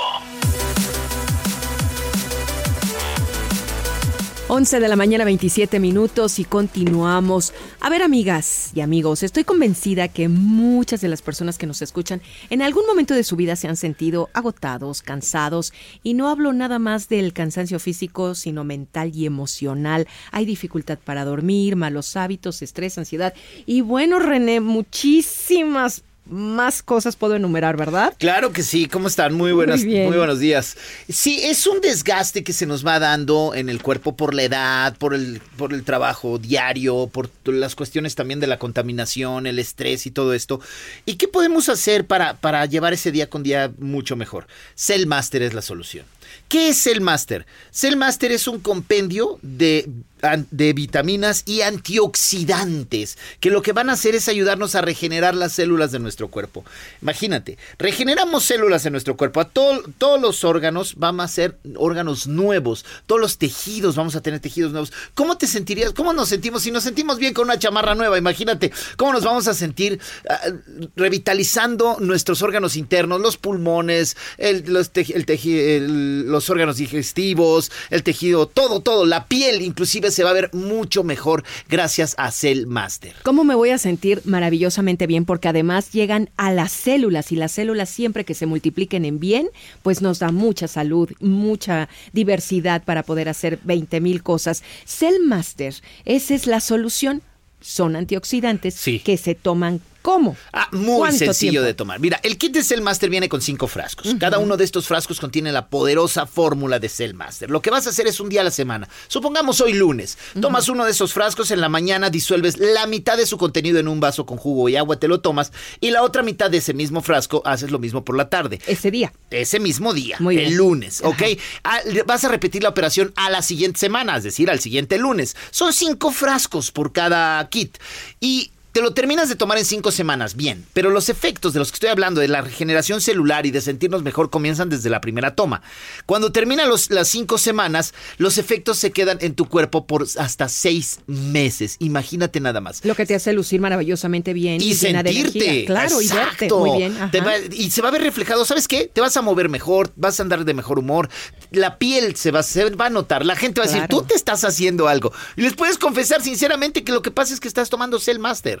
11 de la mañana 27 minutos y continuamos. A ver amigas y amigos, estoy convencida que muchas de las personas que nos escuchan en algún momento de su vida se han sentido agotados, cansados y no hablo nada más del cansancio físico, sino mental y emocional. Hay dificultad para dormir, malos hábitos, estrés, ansiedad y bueno René, muchísimas más cosas puedo enumerar, ¿verdad? Claro que sí, ¿cómo están? Muy buenas, Muy buenos días. Sí, es un desgaste que se nos va dando en el cuerpo por la edad, por el, por el trabajo diario, por las cuestiones también de la contaminación, el estrés y todo esto. ¿Y qué podemos hacer para, para llevar ese día con día mucho mejor? Cell Master es la solución. ¿Qué es Cell Master? Cell Master es un compendio de, de vitaminas y antioxidantes que lo que van a hacer es ayudarnos a regenerar las células de nuestro cuerpo. Imagínate, regeneramos células en nuestro cuerpo. A todo- todos los órganos van a ser órganos nuevos. Todos los tejidos vamos a tener tejidos nuevos. ¿Cómo te sentirías? ¿Cómo nos sentimos si nos sentimos bien con una chamarra nueva? Imagínate, ¿cómo nos vamos a sentir ah, revitalizando nuestros órganos internos, los pulmones, el- los, órganos digestivos, el tejido, todo, todo, la piel inclusive se va a ver mucho mejor gracias a Cell Master. ¿Cómo me voy a sentir maravillosamente bien? Porque además llegan a las células y las células siempre que se multipliquen en bien, pues nos da mucha salud, mucha diversidad para poder hacer 20 mil cosas. Cell Master, esa es la solución. Son antioxidantes que se toman ¿cómo? Ah, muy ¿Cuánto sencillo tiempo? de tomar. Mira, el kit de Cell Master viene con cinco frascos. Cada uno de estos frascos contiene la poderosa fórmula de Cell Master. Lo que vas a hacer es un día a la semana. Supongamos hoy lunes. Tomas uno de esos frascos en la mañana, disuelves la mitad de su contenido en un vaso con jugo y agua, te lo tomas. Y la otra mitad de ese mismo frasco haces lo mismo por la tarde. Ese día. Ese mismo día. Muy el bien. lunes, ¿ok? Ah, vas a repetir la operación a la siguiente semana, es decir, al siguiente lunes. Son cinco frascos por cada kit. Y te lo terminas de tomar en cinco semanas, bien. Pero los efectos de los que estoy hablando, de la regeneración celular y de sentirnos mejor, comienzan desde la primera toma. Cuando terminan los- las cinco semanas, los efectos se quedan en tu cuerpo por hasta seis meses. Imagínate nada más. Lo que te hace lucir maravillosamente bien y, Y de sentirte. Claro, y verte Exacto. muy bien. Te va- y se va a ver reflejado. ¿Sabes qué? Te vas a mover mejor, vas a andar de mejor humor. La piel se va, se va a notar. La gente va a decir, tú te estás haciendo algo. Y les puedes confesar sinceramente que lo que pasa es que estás tomando Cell Master.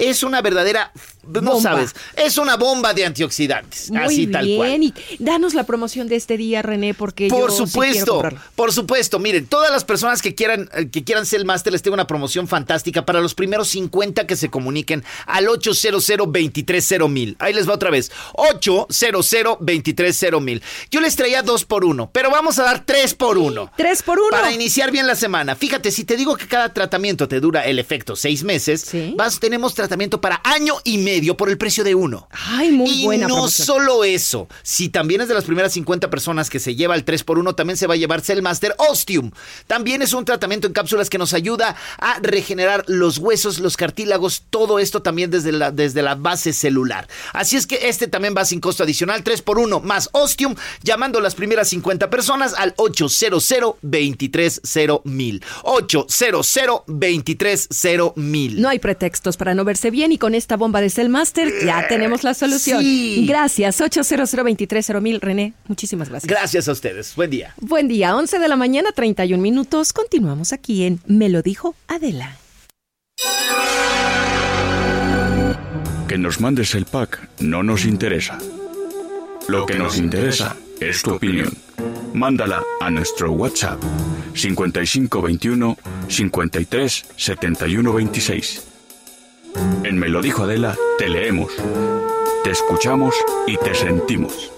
Es una verdadera, no Bomba. sabes, es una bomba de antioxidantes, Muy así tal cual. Y danos la promoción de este día, René, porque Por yo sí supuesto, por supuesto. Miren, todas las personas que quieran eh, que quieran ser el máster les tengo una promoción fantástica para los primeros 50 que se comuniquen al 800 230 Ahí les va otra vez. 800 230 Yo les traía dos por uno, pero vamos a dar tres por uno. Tres por uno. Para iniciar bien la semana. Fíjate, si te digo que cada tratamiento te dura el efecto seis meses, vas, tenemos tratamiento para año y medio por el precio de uno. Ay, muy y buena no promoción. solo eso, si también es de las primeras 50 personas que se lleva el 3x1, también se va a llevar Cellmaster Ostium. También es un tratamiento en cápsulas que nos ayuda a regenerar los huesos, los cartílagos, todo esto también desde la, desde la base celular. Así es que este también va sin costo adicional, 3x1 más Ostium, llamando a las primeras 50 personas al 800 230 800 230 No hay pretextos para no verse bien y con esta bomba de Cellmaster ya tenemos la solución. Sí. Gracias, 800 230 René, muchísimas gracias. Gracias a ustedes. Buen día. Buen día, 11 de la mañana, 31 minutos. Continuamos aquí en Me lo dijo Adela. Que nos mandes el pack no nos interesa. Lo que nos interesa es tu opinión. Mándala a nuestro WhatsApp 5521 53 71 26. En Me lo dijo Adela te leemos, te escuchamos y te sentimos.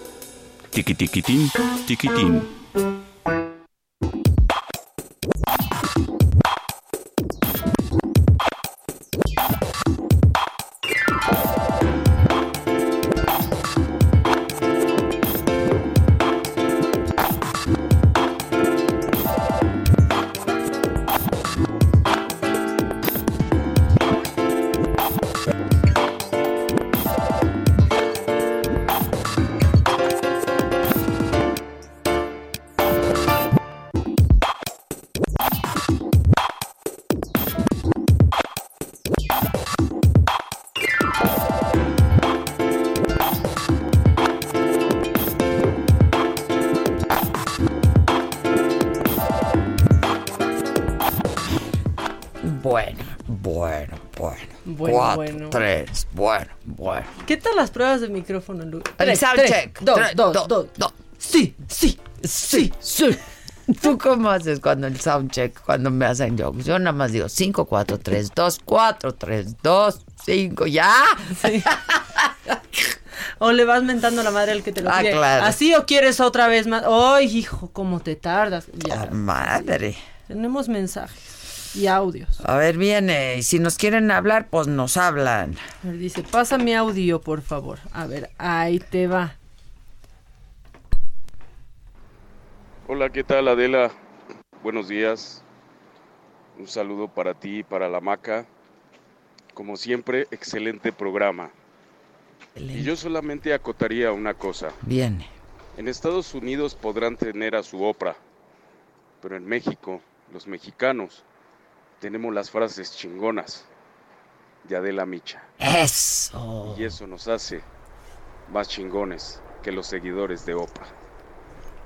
Tiqui tiquitín, Cuatro, bueno. tres, bueno, bueno. ¿Qué tal las pruebas de micrófono, Lu? El Tres, sound tres, check. Dos, dos, dos, dos. dos. Sí, sí, sí, sí. ¿Tú cómo haces cuando el sound check, cuando me hacen jokes? Yo nada más digo 5, 4, 3, 2, 4, 3, 2, 5, ya. O le vas mentando la madre al que te lo Ah, pide. claro. ¿Así o quieres otra vez más? ¡Ay, hijo, cómo te tardas! Ya. Madre. Tenemos mensajes y audios. A ver, viene. Y si nos quieren hablar, pues nos hablan. A ver, dice, pasa mi audio, por favor. A ver, ahí te va. Hola, ¿qué tal Adela? Buenos días. Un saludo para ti y para la maca. Como siempre, excelente programa. Y yo solamente acotaría una cosa. Viene. En Estados Unidos podrán tener a su Oprah, pero en México, los mexicanos, tenemos las frases chingonas de Adela Micha. Eso. Y eso nos hace más chingones que los seguidores de Oprah.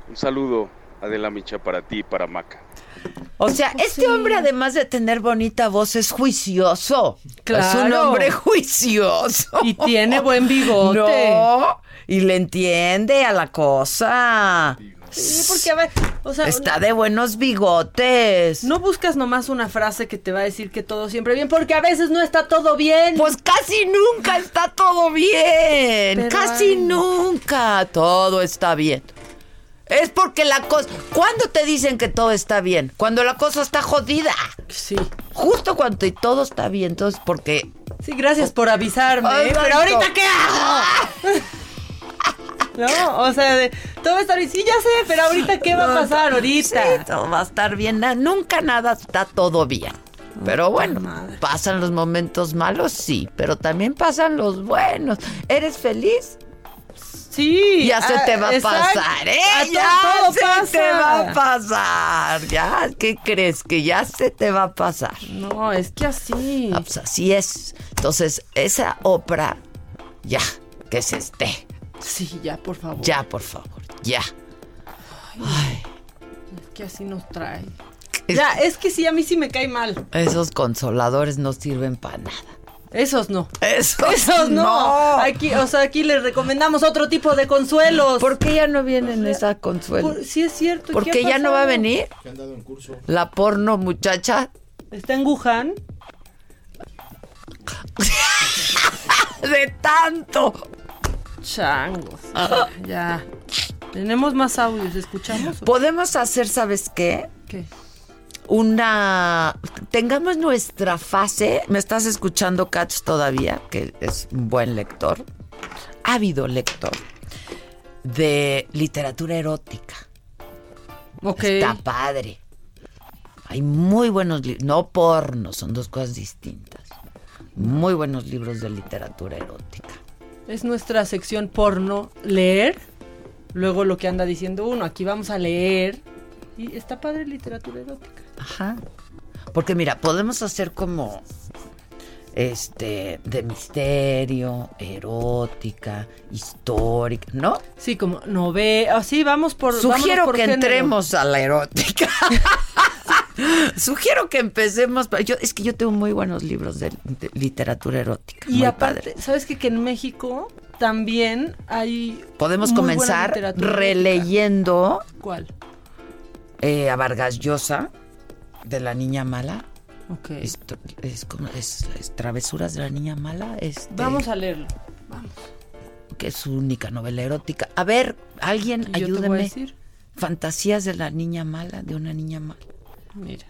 Un saludo, Adela Micha, para ti y para Maca. O sea, este hombre, además de tener bonita voz, es juicioso. Es un Claro. hombre juicioso. Y tiene buen bigote. No, y le entiende a la cosa. Sí, porque a ver, o sea, Está de buenos bigotes. no buscas nomás una frase que te va a decir que todo siempre bien, porque a veces no está todo bien. Pues casi nunca está todo bien. Pero, casi ay. nunca todo está bien. Es porque la cosa... ¿Cuándo te dicen que todo está bien? Cuando la cosa está jodida. Sí. Justo cuando y todo está bien. Entonces, porque... Sí, gracias por avisarme. Ay, ¿eh? Pero ahorita qué hago? No, o sea, de, todo va a estar bien. Sí, ya sé, pero ahorita qué va a pasar ahorita. Sí, todo va a estar bien. Nunca nada está todo bien. Pero bueno, pasan los momentos malos, sí, pero también pasan los buenos. ¿Eres feliz? Sí. Ya se ah, te va a pasar, ¿eh? A Ya todo se pasa. te va a pasar. Ya, ¿qué crees? Que ya se te va a pasar. No, es que así. Ah, pues así es. Entonces, esa Oprah, ya, que se esté. Sí, ya, por favor. Ya, por favor, ya. Es que así nos trae. Es- Ya, es que sí, a mí sí me cae mal. Esos consoladores no sirven para nada. Esos no. Esos, Esos no. no. Aquí, o sea, aquí les recomendamos otro tipo de consuelos. ¿Por qué ya no vienen esa consuelo? Por- sí es cierto. ¿Por ¿qué ya no va a venir? La porno muchacha. Está en Wuhan. De tanto. Changos. ya. Tenemos más audios, ¿escuchamos? Podemos hacer, ¿sabes qué? ¿Qué? Una. Tengamos nuestra fase. ¿Me estás escuchando, Katz, todavía? Que es un buen lector. Ávido lector. De literatura erótica. Ok. Está padre. Hay muy buenos libros. No porno, son dos cosas distintas. Muy buenos libros de literatura erótica. Es nuestra sección porno leer. Luego lo que anda diciendo uno, aquí vamos a leer. Y está padre literatura erótica. Ajá. Porque mira, podemos hacer como este de misterio, erótica, histórica, ¿no? Sí, como nove, así vamos por Sugiero por que género. entremos a la erótica. Sugiero que empecemos. Yo, es que yo tengo muy buenos libros de, de literatura erótica. Y aparte, padre. ¿sabes qué? Que en México también hay Podemos comenzar releyendo erótica. ¿Cuál? eh, a Vargas Llosa de la niña mala. Ok. Es, es como es, es Travesuras de la niña mala. Este, Vamos a leerlo. Vamos. que es su única novela erótica. A ver, alguien, ¿Y yo te voy a ayúdeme. decir? Fantasías de la niña mala, de una niña mala. Mira.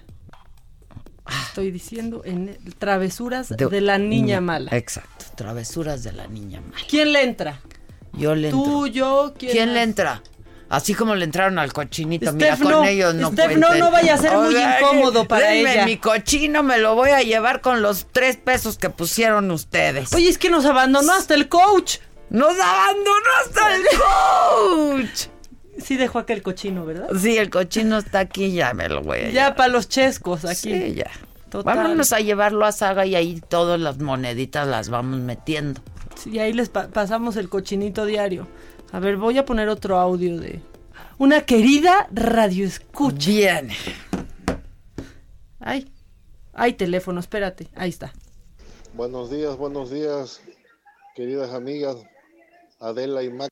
Estoy diciendo en Travesuras de, De- la niña mala. Exacto, Travesuras de la niña mala. ¿Quién le entra? Yo le entro. Tú, yo, ¿quién, ¿Quién le entra? Así como le entraron al cochinito, mira, con no. ellos no Steph, no, cuenten. no vaya a ser muy incómodo para denme ella. mi cochino, me lo voy a llevar con los tres pesos que pusieron ustedes. Oye, es que nos abandonó hasta el coach. ¡Nos abandonó hasta el coach! Sí dejó aquel cochino, ¿verdad? Sí, el cochino está aquí, ya me lo voy a llevar. Ya para los chescos aquí. Sí, ya. Total. Vámonos a llevarlo a Saga y ahí todas las moneditas las vamos metiendo. Sí, y ahí les pa- pasamos el cochinito diario. A ver, voy a poner otro audio de una querida radio escucha. Bien. Ay, ay, teléfono, espérate. Ahí está. Buenos días, buenos días, queridas amigas Adela y Mac.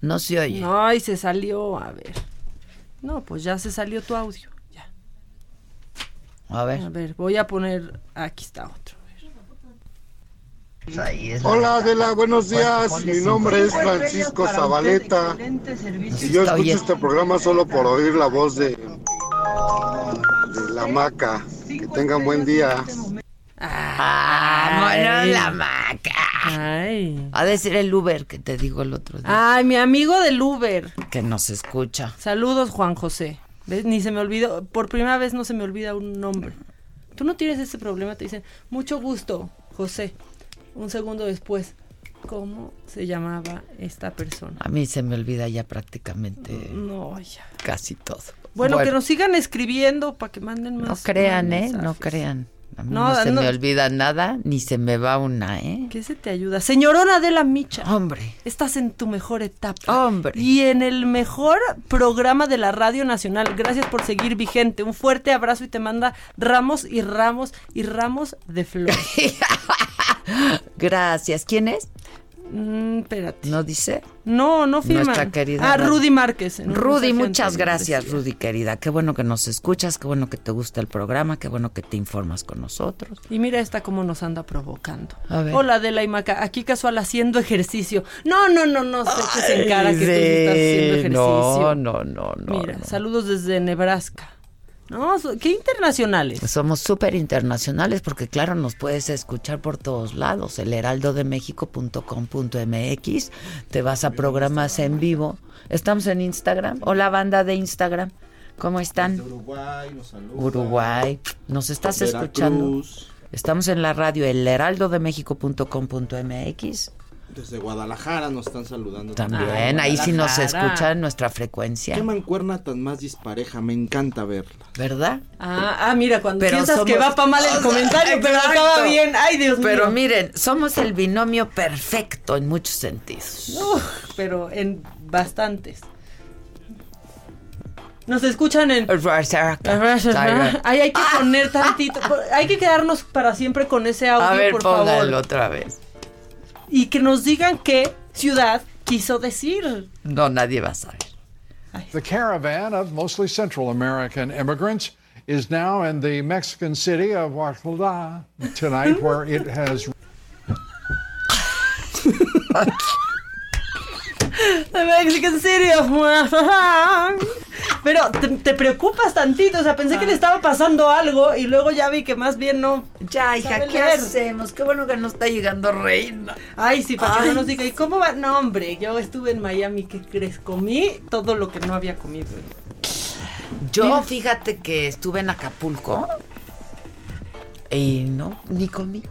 No se oye. No, ahí se salió. A ver. No, pues ya se salió tu audio. A ver. A ver, voy a poner. Aquí está otro. Hola Adela, buenos días. Mi nombre es Francisco Zabaleta. Y yo escucho este programa solo por oír la voz de, de la maca. Que tengan buen día. Ah, bueno, la maca. Ay. A decir el Uber que te digo el otro día. Ay, mi amigo del Uber. Que nos escucha. Saludos, Juan José. ¿Ves? Ni se me olvidó. Por primera vez no se me olvida un nombre. Tú no tienes ese problema. Te dicen, mucho gusto, José. Un segundo después, ¿cómo se llamaba esta persona? A mí se me olvida ya prácticamente No, ya. casi todo. Bueno, que nos sigan escribiendo para que manden más. No crean, más ¿eh? mensajes. No crean. A mí No, no, se no. me olvida nada, ni se me va una, ¿eh? ¿Qué se te ayuda? Señorona de la Micha. Hombre. Estás en tu mejor etapa. Hombre. Y en el mejor programa de la Radio Nacional. Gracias por seguir vigente. Un fuerte abrazo y te manda ramos y ramos y ramos de flores. Gracias. ¿Quién es? Mm, espérate. ¿No dice? No, no firma. Nuestra querida Ah, Rudy Márquez. Rudy, muchas gracias, decía. Rudy, querida. Qué bueno que nos escuchas, qué bueno que te gusta el programa, qué bueno que te informas con nosotros. Y mira esta cómo nos anda provocando. A ver. Hola, Adela y Maca. Aquí casual haciendo ejercicio. No, no, no, no. Que tú estás haciendo ejercicio. No, no, no, no. Mira, no. saludos desde Nebraska. No, qué internacionales. Somos súper internacionales porque, claro, nos puedes escuchar por todos lados. El heraldodemexico.com.mx. Te vas a programas en vivo. Estamos en Instagram. Hola, banda de Instagram. ¿Cómo están? Uruguay, nos saluda. Uruguay. ¿Nos estás Veracruz. escuchando? Estamos en la radio el heraldodemexico.com.mx. Desde Guadalajara nos están saludando. También, ahí sí nos escuchan nuestra frecuencia. Qué mancuerna tan más dispareja, me encanta verla. ¿Verdad? Ah, ah, mira, cuando Pero piensas que somos- va para mal el comentario, pero acaba bien. Ay, Dios Pero mío. miren, somos el binomio perfecto en muchos sentidos. Uf, pero en bastantes. Nos escuchan en... Ahí hay que poner tantito. Hay que quedarnos para siempre con ese audio, A ver, por póngalo favor. otra vez. Y que nos digan qué ciudad quiso decir. No, nadie va a saber. The caravan of mostly Central American immigrants is now in the Mexican city of Oaxaca tonight, where it has The Mexican City of Pero te, te preocupas tantito, o sea, pensé que le estaba pasando algo y luego ya vi que más bien no. Ya, hija, ¿qué leer. hacemos? Qué bueno que no está llegando Reina. Ay, sí, para que no nos diga, ¿y cómo va? No, hombre, yo estuve en Miami, ¿qué crees? Comí todo lo que no había comido. Yo, fíjate que estuve en Acapulco y no, ni comí.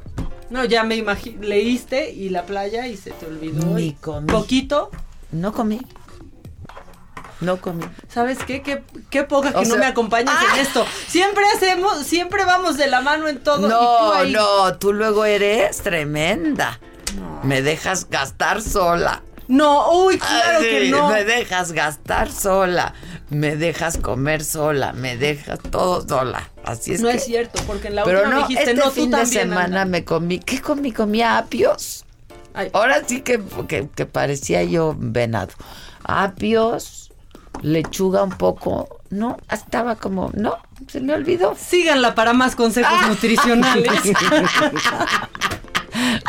No, ya me imagino, leíste y la playa y se te olvidó. Ni comí. Poquito. No comí. No comí. ¿Sabes qué? Qué, qué poca que no me acompañas ¡Ah! en esto. Siempre hacemos, siempre vamos de la mano en todo. y tú No, ahí- no, tú luego eres tremenda. Me dejas gastar sola. No, uy, claro Ah, que sí, no. Me dejas gastar sola. Me dejas comer sola. Me dejas todo sola. Así es no que. es cierto, porque en la Pero última no, me dijiste, este no, fin tú de también. semana anda". me comí. ¿Qué comí? Comí apios. Ahora sí que, que, que parecía yo venado. Apios, lechuga un poco. No, estaba como, no, se me olvidó. Síganla para más consejos Ah. nutricionales.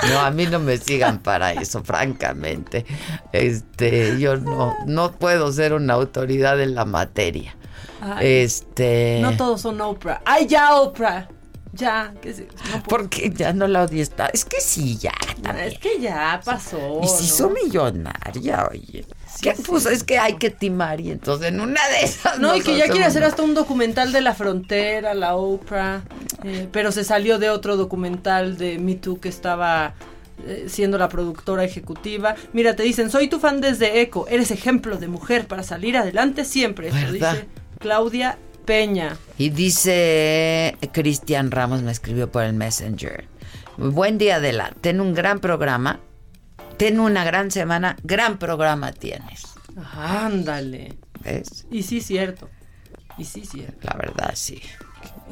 No, a mí no me sigan para eso, francamente. Este, yo no, no puedo ser una autoridad en la materia. Ay, Este. No todos son Oprah. ¡Ay, ya, Oprah! Ya, que sí. No. Porque ya no la odio está. Es que sí, ya. Es que ya pasó. Y se ¿no? hizo millonaria, oye. ¿Qué? Pues es que hay que timar y entonces en una de esas. No, y que ya quiere hacer hasta un documental de la frontera, la Oprah, eh, pero se salió de otro documental de Me Too que estaba eh, siendo la productora ejecutiva. Mira, te dicen, soy tu fan desde Eco, eres ejemplo de mujer para salir adelante siempre. Esto ¿Verdad? dice Claudia Peña. Y dice Cristian Ramos, me escribió por el Messenger. Buen día, Adela. Ten un gran programa. Ten una gran semana. Gran programa tienes. Ándale. ¿Ves? Y sí, cierto. Y sí, cierto. La verdad, sí.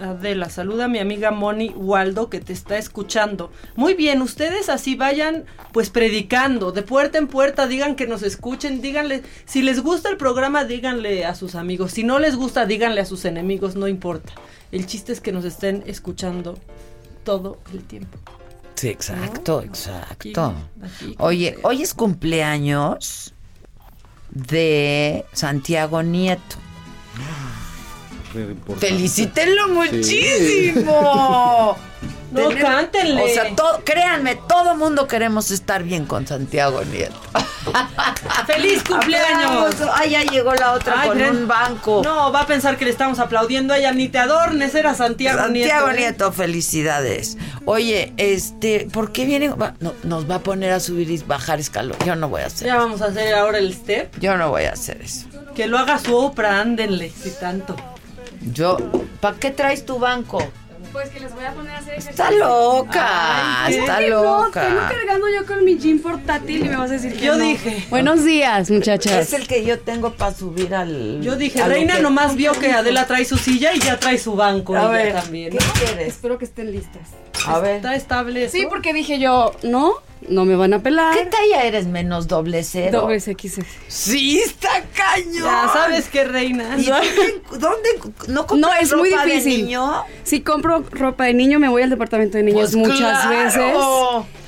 Adela, saluda a mi amiga Moni Waldo que te está escuchando. Muy bien, ustedes así vayan pues predicando, de puerta en puerta, digan que nos escuchen, díganle, si les gusta el programa, díganle a sus amigos, si no les gusta, díganle a sus enemigos, no importa. El chiste es que nos estén escuchando todo el tiempo. Sí, exacto, exacto. aquí, Oye, hoy es cumpleaños de Santiago Nieto. Felicítenlo muchísimo. No, cántenle. O sea, todo, créanme, todo mundo queremos estar bien con Santiago Nieto. ¡Feliz cumpleaños! Ay, ya llegó la otra Ay, con un banco. No, va a pensar que le estamos aplaudiendo a ella, ni te adornes, era Santiago, Santiago Nieto. ¿eh? Nieto, felicidades. Oye, este, ¿por qué viene? va- no, nos va a poner a subir y bajar escalón. Yo no voy a hacer. Ya vamos a hacer ahora el step. Yo no voy a hacer eso. Que lo haga su Oprah, ándenle, si tanto. Yo, ¿para qué traes tu banco? Pues que les voy a poner a hacer ejercicio. Está loca, Ay, está ¿qué? No, loca. Vengo cargando yo con mi gym portátil y me vas a decir que Yo no. dije. Buenos días, muchachas. Es el que yo tengo para subir al. Yo dije, Reina que- nomás vio que Adela trae su silla y ya trae su banco. A ver, también. ¿Qué quieres? Espero que estén listas. A ver. ¿Está estable eso? Sí, porque dije yo, no, no me van a pelar. ¿Qué talla eres menos doble cero? Doble XS. Sí, está cañón. Ya sabes qué, Reina. ¿Y dónde, dónde no compras No, es muy ropa de difícil. niño? Si compro ropa de niño, me voy al departamento de niños Pues muchas claro. veces.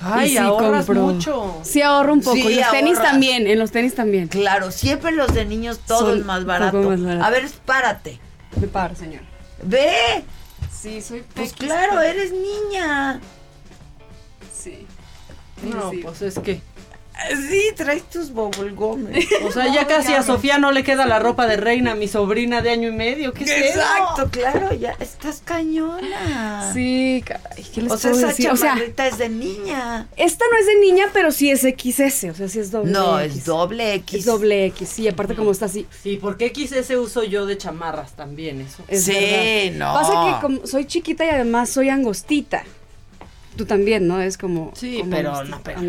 Ay, y sí ahorras compro. mucho. Sí ahorro un poco. Sí, y los tenis también, en los tenis también. Claro, siempre los de niños todo Son es más barato. poco más barato. A ver, párate. Me paro, señor. Ve. Sí, soy Pues claro, eres niña. Sí. No, Sí. pues es que. Sí, traes tus bubblegumes. O sea, ya casi a Sofía no le queda la ropa de reina, mi sobrina de año y medio. ¿Qué es eso? Exacto, claro, ya estás cañona. Sí, caray, ¿qué les O sea, puedo esa decir? O sea, chamarrita es de niña. esta no es de niña, pero sí es XS, o sea, sí es doble No, X. es doble X. Es doble X, sí, aparte como está así. Sí, porque XS uso yo de chamarras también, eso. Es Sí, verdad. no. Pasa que como soy chiquita y además soy angostita. Tú también, ¿no? Es como. Sí, como pero no, pero-.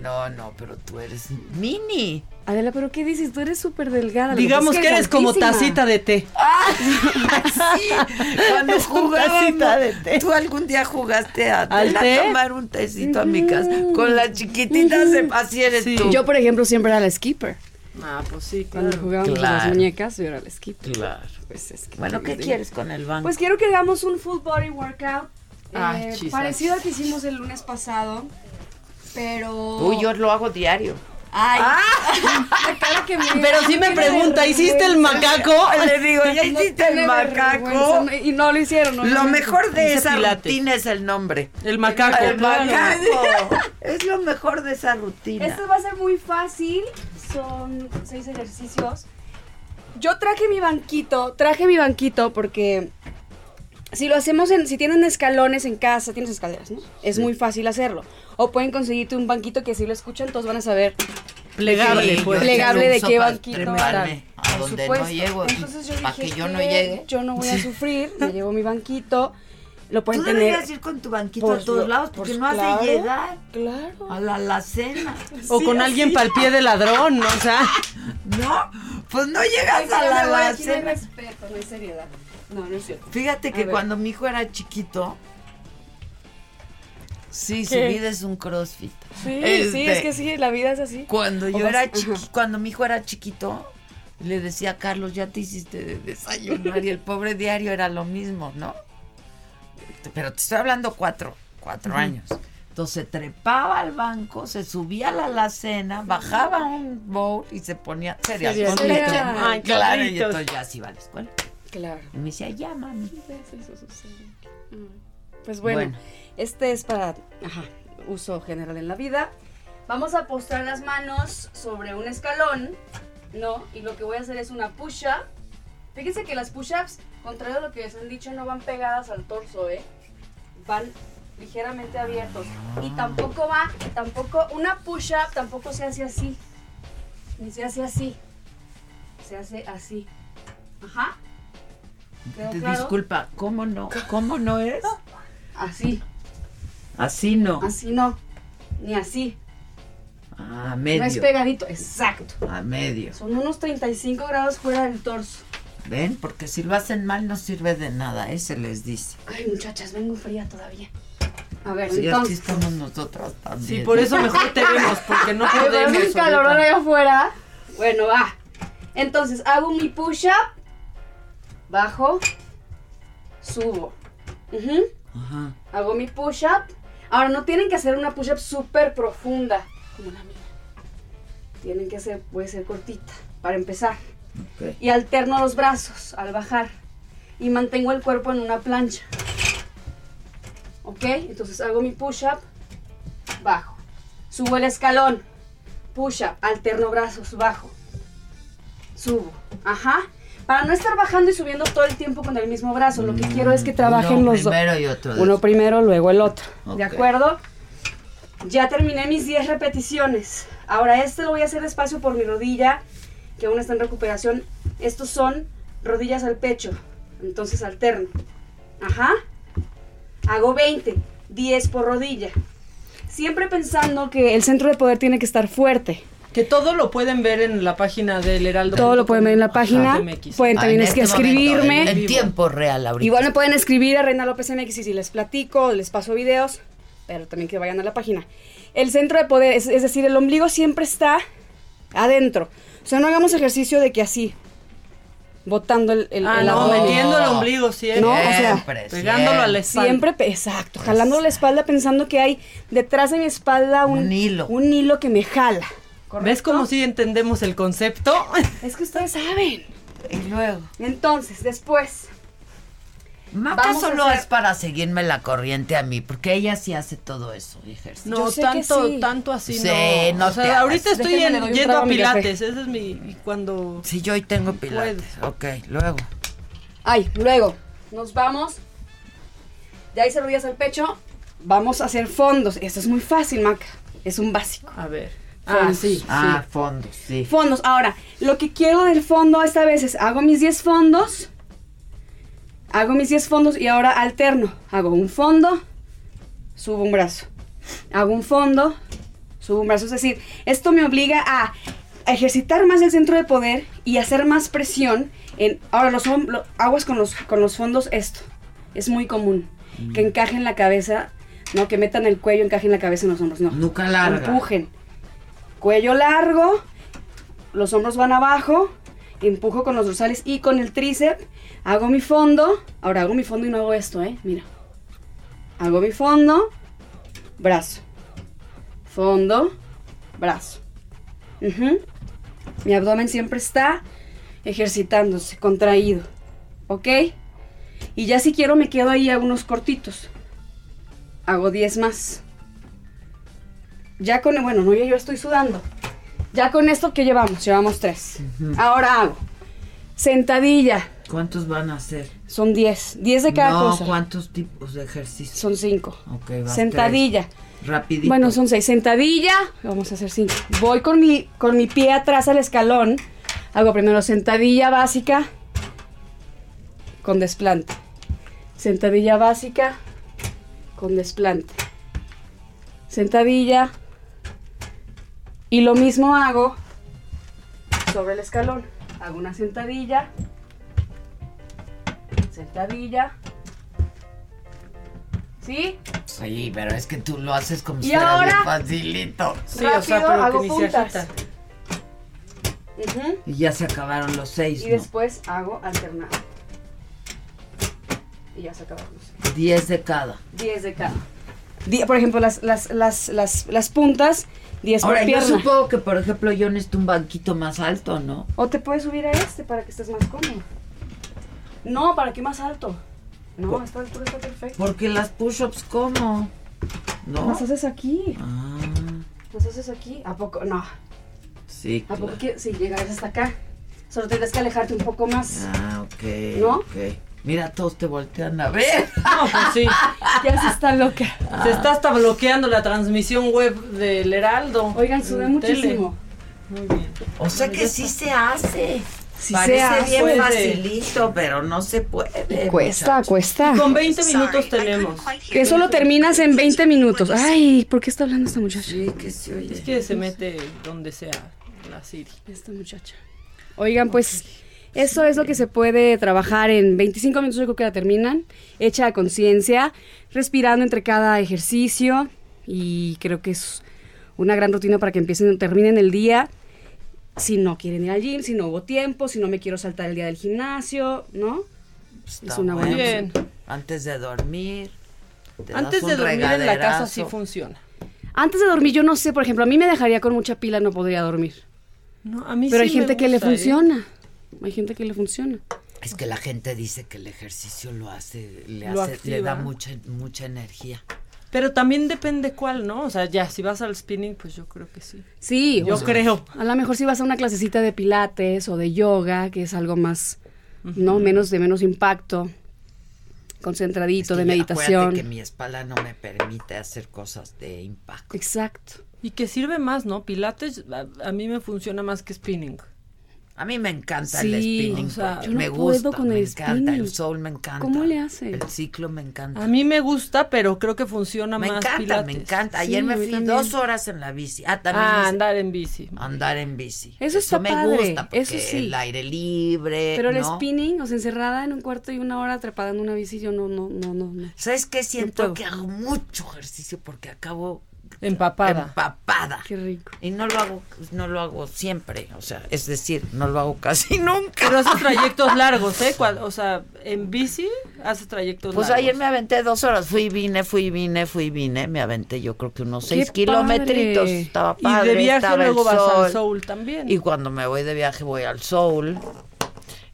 No, no, pero tú eres mini. Adela, ¿pero qué dices? Tú eres súper delgada. Digamos que eres como tacita de té. sí, cuando jugábamos, de té. tú algún día jugaste a, ¿Al a té? tomar un tecito a mi casa con las chiquititas, de- así eres tú. Yo, por ejemplo, siempre era la skipper. Ah, pues sí, Cuando jugábamos a las Claro. muñecas, yo era la skipper. Claro. Pues es que Bueno, ¿qué digo? quieres con el banco? Pues quiero que hagamos un full body workout. Eh, parecido al que hicimos el lunes pasado. Pero. Uy, yo lo hago diario. Ay, la cara que me- Pero sí me pregunta, ¿hiciste el macaco? Le digo, ¿ya No hiciste el macaco? Y no lo hicieron. no Lo hicieron. mejor de esa pilates. rutina es el nombre. El macaco. El claro. macaco. Es lo mejor de esa rutina. Esto va a ser muy fácil. Son seis ejercicios. Yo traje mi banquito, traje mi banquito porque si lo hacemos en, si tienen escalones en casa, tienes escaleras, ¿no? Es muy fácil hacerlo. O pueden conseguirte un banquito que si lo escuchan todos van a saber. Plegable, Sí, pues. Plegable de qué banquito. a donde no supuesto. llego. Entonces yo para que dije yo no llegue. Yo no voy a sufrir, me llevo mi banquito. Lo pueden Tú tener. deberías ir con tu banquito Pues a todos lados porque pues no has claro, de llegar Claro. a la alacena. O con alguien para el pie de ladrón, ¿no? O sea, No, pues no llegas a la aquí no hay alacena. respeto, no hay seriedad. No, no es cierto. Fíjate A que ver. cuando mi hijo era chiquito, sí, su vida es un crossfit. Sí, Este, sí, es que sí, la vida es así. Cuando yo era chiqui, cuando mi hijo era chiquito, le decía a Carlos, ya te hiciste de desayunar y el pobre diario era lo mismo, ¿no? Pero te estoy hablando cuatro, cuatro años. Entonces se trepaba al banco, se subía a la alacena, bajaba un bowl y se ponía cereal. Cereal. Ay, claro, y entonces ya se iba a la escuela. Claro. Y me decía, ya, mami. Eso sucede. Mm. Pues bueno, Bueno. este es para ajá, uso general en la vida. Vamos a postrar las manos sobre un escalón, ¿no? Y lo que voy a hacer es una push-up. Fíjense que las push-ups, contrario a lo que les han dicho, no van pegadas al torso, ¿eh? Van ligeramente abiertos. Y tampoco va, tampoco, una push-up tampoco se hace así. Ni se hace así. Se hace así. Ajá. ¿Quedó Te claro? Disculpa, ¿cómo no? ¿Cómo no es? Así. Así no. Así no. Ni así. A No es medio. pegadito. Exacto. A medio. Son unos 35 grados fuera del torso. ¿Ven? Porque si lo hacen mal no sirve de nada, ¿eh? Se les dice. Ay, muchachas, vengo fría todavía. A ver, Sí, entonces. estamos nosotros también. Sí, por eso mejor te vemos, porque no Ay, pero podemos. hace un calor ahorita. allá afuera. Bueno, va. Entonces, hago mi push-up. Bajo. Subo. Ujú. Ajá. Hago mi push-up. Ahora, no tienen que hacer una push-up súper profunda, como la mía. Tienen que hacer, puede ser cortita, para empezar. Y alterno los brazos al bajar. Y mantengo el cuerpo en una plancha. ¿Ok? Entonces hago mi push-up, bajo. Subo el escalón, push-up, alterno brazos, bajo. Subo. Ajá. Para no estar bajando y subiendo todo el tiempo con el mismo brazo, lo que quiero es que trabajen Uno los dos. primero y otro Uno primero, luego el otro. ¿De acuerdo? Ya terminé mis 10 repeticiones. Ahora este lo voy a hacer despacio por mi rodilla, que aún está en recuperación. Estos son rodillas al pecho. Entonces alterno. Ajá. Hago 20, 10 por rodilla. Siempre pensando que el centro de poder tiene que estar fuerte. Que todo lo pueden ver en la página del Heraldo. Todo lo pueden ver en la página. MX. Pueden Ah, también es que este momento, escribirme. en, en tiempo real ahorita. Igual me pueden escribir a Reina López MX y si les platico, les paso videos, pero también que vayan a la página. El centro de poder, es, es decir, el ombligo siempre está adentro. O sea, no hagamos ejercicio de que así, botando el, el, Ah, el no, metiendo el ombligo siempre. No, o sea, Siempre, pegándolo a la espalda. Siempre, exacto, jalando la espalda pensando que hay detrás de mi espalda un, Un hilo. Un hilo que me jala. ¿Ves cómo sí entendemos el concepto? Es que ustedes saben. Y luego. Entonces, después, Maca solo hacer- es para seguirme la corriente a mí, porque ella sí hace todo eso, ejercicio. No, Yo sé que tanto, sí. tanto así Sí, no. no o sea, te ahorita hagas. estoy en- yendo a pilates, ese es mi cuando Sí, yo hoy tengo pilates. Ok, luego. Ay, luego, nos vamos. Ya hice rodillas al pecho. Vamos a hacer fondos. Esto es muy fácil, Maca. Es un básico. a ver. Fondos. Ah, sí, Ah, sí. fondos, sí. Fondos. Ahora, lo que quiero del fondo esta vez es hago mis 10 fondos. Hago mis 10 fondos y ahora alterno. Hago un fondo, subo un brazo. Hago un fondo, subo un brazo. Es decir, esto me obliga a ejercitar más el centro de poder y hacer más presión en... Ahora, los lo- aguas con los, con los fondos, esto. Es muy común. Que encajen la cabeza, no, que metan el cuello, encajen la cabeza en los hombros, no. Nuca larga. Empujen. Cuello largo, los hombros van abajo, empujo con los dorsales y con el tríceps, hago mi fondo, ahora hago mi fondo y no hago esto, ¿eh? Mira. Hago mi fondo, brazo. Fondo, brazo. Mi abdomen siempre está ejercitándose, contraído. ¿Ok? Y ya si quiero me quedo ahí a unos cortitos. Hago 10 más. Ya con, bueno, no, yo, yo estoy sudando. Ya con esto que llevamos, llevamos 3. Ahora hago sentadilla. ¿Cuántos van a hacer? Son 10. 10 de cada no, cosa. ¿cuántos tipos de ejercicio? Son 5. Ok, vas Sentadilla. tres. Rapidito. Bueno, son 6. Sentadilla. Vamos a hacer 5. Voy con mi, con mi pie atrás al escalón. Hago primero sentadilla básica con desplante. Sentadilla básica con desplante. Sentadilla. Y lo mismo hago sobre el escalón. Hago una sentadilla. Sentadilla. ¿Sí? Sí, pero es que tú lo haces como Y si fuera ahora- facilito. Sí, o sea, Rápido, pero que hago ni se puntas. agita. Ujú. Y ya se acabaron los seis, Y ¿no? después hago alternado. Y ya se acabaron los Diez de cada. 10 de cada. Por ejemplo, las, las, las, las, las puntas, 10 por Ahora, yo pierna. supongo que, por ejemplo, yo necesito un banquito más alto, ¿no? O te puedes subir a este para que estés más cómodo. No, ¿para qué más alto? No, esta altura está perfecto. Porque las push-ups, ¿cómo? ¿No? Las haces aquí. Ah, Las haces aquí. ¿A poco? No. sí. ¿A poco quieres? Sí, llegarás hasta acá. Solo tendrás que alejarte un poco más. Ah, ok. ¿No? ok. Mira, todos te voltean a ver. No, pues sí. Ya se está loca. Se está hasta bloqueando la transmisión web del Heraldo. Oigan, en tele. muchísimo. Muy bien. O sea que sí se hace. Sí Parece se hace. bien Puede. facilito, pero no se puede. Cuesta, cuesta. Con 20 minutos tenemos. Que solo terminas en 20 minutos. Ay, ¿por qué está hablando esta muchacha? Sí, que se oye. Es que se mete donde sea la Siri. Esta muchacha. Oigan, pues eso es lo que se puede trabajar en 25 minutos, yo creo que la terminan, hecha a conciencia, respirando entre cada ejercicio y creo que es una gran rutina para que empiecen, terminen el día. Si no quieren ir al gym, si no hubo tiempo, si no me quiero saltar el día del gimnasio, ¿no? Está es una buena opción. Antes de dormir. te Antes das de dormir en la casa sí funciona. Antes de dormir, yo no sé, por ejemplo, a mí me dejaría con mucha pila, no podría dormir. No, a mí Pero sí hay gente me que le ¿eh? Hay gente que le funciona. Es que la gente dice que el ejercicio lo hace, le, Lo hace, le da mucha, mucha energía. Pero también depende cuál, ¿no? O sea, ya, si vas al spinning, pues yo creo que sí. Sí, Yo o sea, creo. A lo mejor si vas a una clasecita de pilates o de yoga, que es algo más, ¿no? Menos de menos impacto, concentradito, Es que de meditación. que mi espalda no me permite hacer cosas de impacto. Exacto. Y que sirve más, ¿no? Pilates a, a mí me funciona más que spinning. A mí me encanta Sí, el spinning. o sea, yo no me puedo gusta, con me el encanta. spinning. El soul me encanta. ¿Cómo le hace? El ciclo me encanta. A mí me gusta, pero creo que funciona me más encanta, pilates. me encanta. Sí, Ayer me fui también. dos horas en la bici. Ah, también Ah, andar en bici. andar en bici. Eso está me padre, gusta porque eso sí. el aire libre. Pero el ¿no? spinning, o sea, encerrada en un cuarto y una hora trepada en una bici, yo no, no, no, no. no. ¿Sabes qué? Siento puedo. que hago mucho ejercicio porque acabo Empapada. empapada. Qué rico. Y no lo hago, no lo hago siempre, o sea, es decir, no lo hago casi nunca. Pero haces trayectos largos, ¿eh? O sea, en bici haces trayectos Pues largos. ayer me aventé dos horas, fui y vine, fui y vine, fui y vine, me aventé yo creo que unos seis ¡Qué kilometritos, padre! estaba Y padre, de viaje luego vas sol. al Soul también. Y cuando me voy de viaje voy al Soul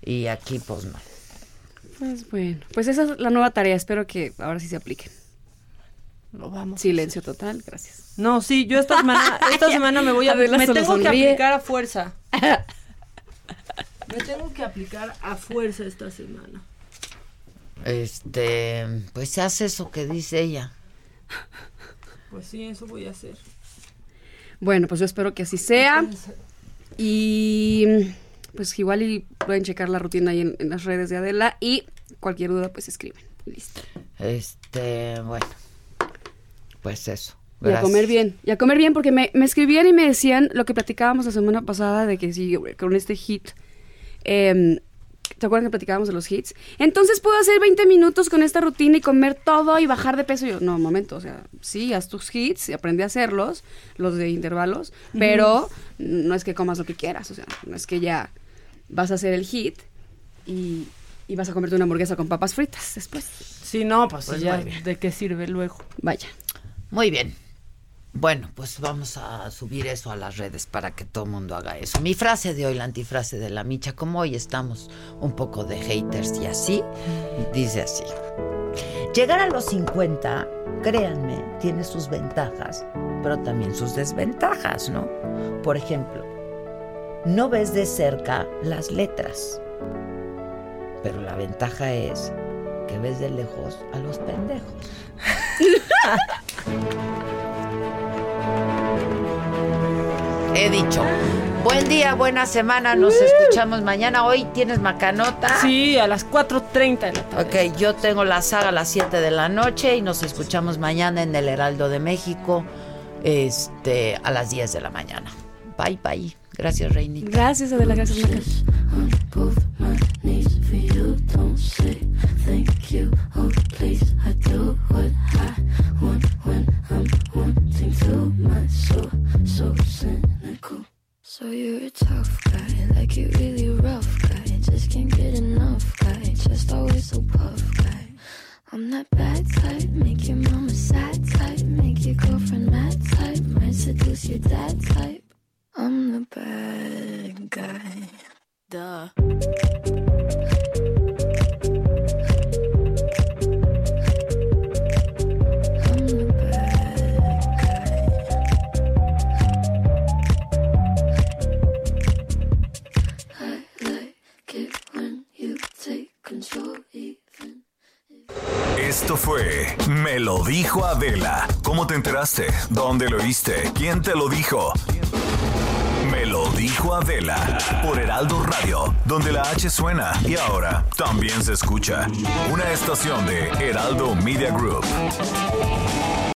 y aquí pues no. Pues bueno, pues esa es la nueva tarea, espero que ahora sí se apliquen. Lo vamos. Silencio total, gracias. No, sí, yo esta semana, esta semana me voy a, Adela me tengo que aplicar a fuerza. me tengo que aplicar a fuerza esta semana. Este, pues se hace eso que dice ella. Pues sí, eso voy a hacer. Bueno, pues yo espero que así sea. Y pues igual y pueden checar la rutina ahí en, en las redes de Adela y cualquier duda pues escriben. Listo. Este, bueno. Pues eso. Y a comer bien. Y a comer bien porque me, me escribían y me decían lo que platicábamos la semana pasada de que sí, con este hit. em, ¿Te acuerdas que platicábamos de los hits? Entonces puedo hacer 20 minutos con esta rutina y comer todo y bajar de peso. Y yo, no, momento, o sea, sí, haz tus hits y aprende a hacerlos, los de intervalos, pero no es que comas lo que quieras, o sea, no es que ya vas a hacer el hit y, y vas a comerte una hamburguesa con papas fritas después. Sí, no, pues, Pues ya. ¿de qué sirve luego? Vaya. Muy bien. Bueno, pues vamos a subir eso a las redes para que todo el mundo haga eso. Mi frase de hoy, la antifrase de la micha, como hoy estamos un poco de haters y así, dice así. Llegar a los 50, créanme, tiene sus ventajas, pero también sus desventajas, ¿no? Por ejemplo, no ves de cerca las letras, pero la ventaja es que ves de lejos a los pendejos. He dicho. Buen día, buena semana, nos escuchamos mañana. Hoy tienes macanota. Sí, a las 4.30 de la tarde. Ok, yo tengo la saga a las 7 de la noche y nos escuchamos mañana en el Heraldo de México este, a las 10 de la mañana. Bye, bye. Gracias, Reinita. Gracias, Adela, gracias, Maca. knees for you. Don't say thank you. Oh, please, I do what I want when I'm wanting to. My soul, so cynical. So you're a tough guy, like you really rough guy. Just can't get enough guy, just always so puff guy. I'm that bad type, make your mama sad type, make your girlfriend mad type, might seduce your dad type. I'm the bad guy. Duh. Esto fue Me lo dijo Adela. ¿Cómo te enteraste? ¿Dónde lo oíste? ¿Quién te lo dijo? Me lo dijo Adela por Heraldo Radio, donde la H suena y ahora también se escucha. Una estación de Heraldo Media Group.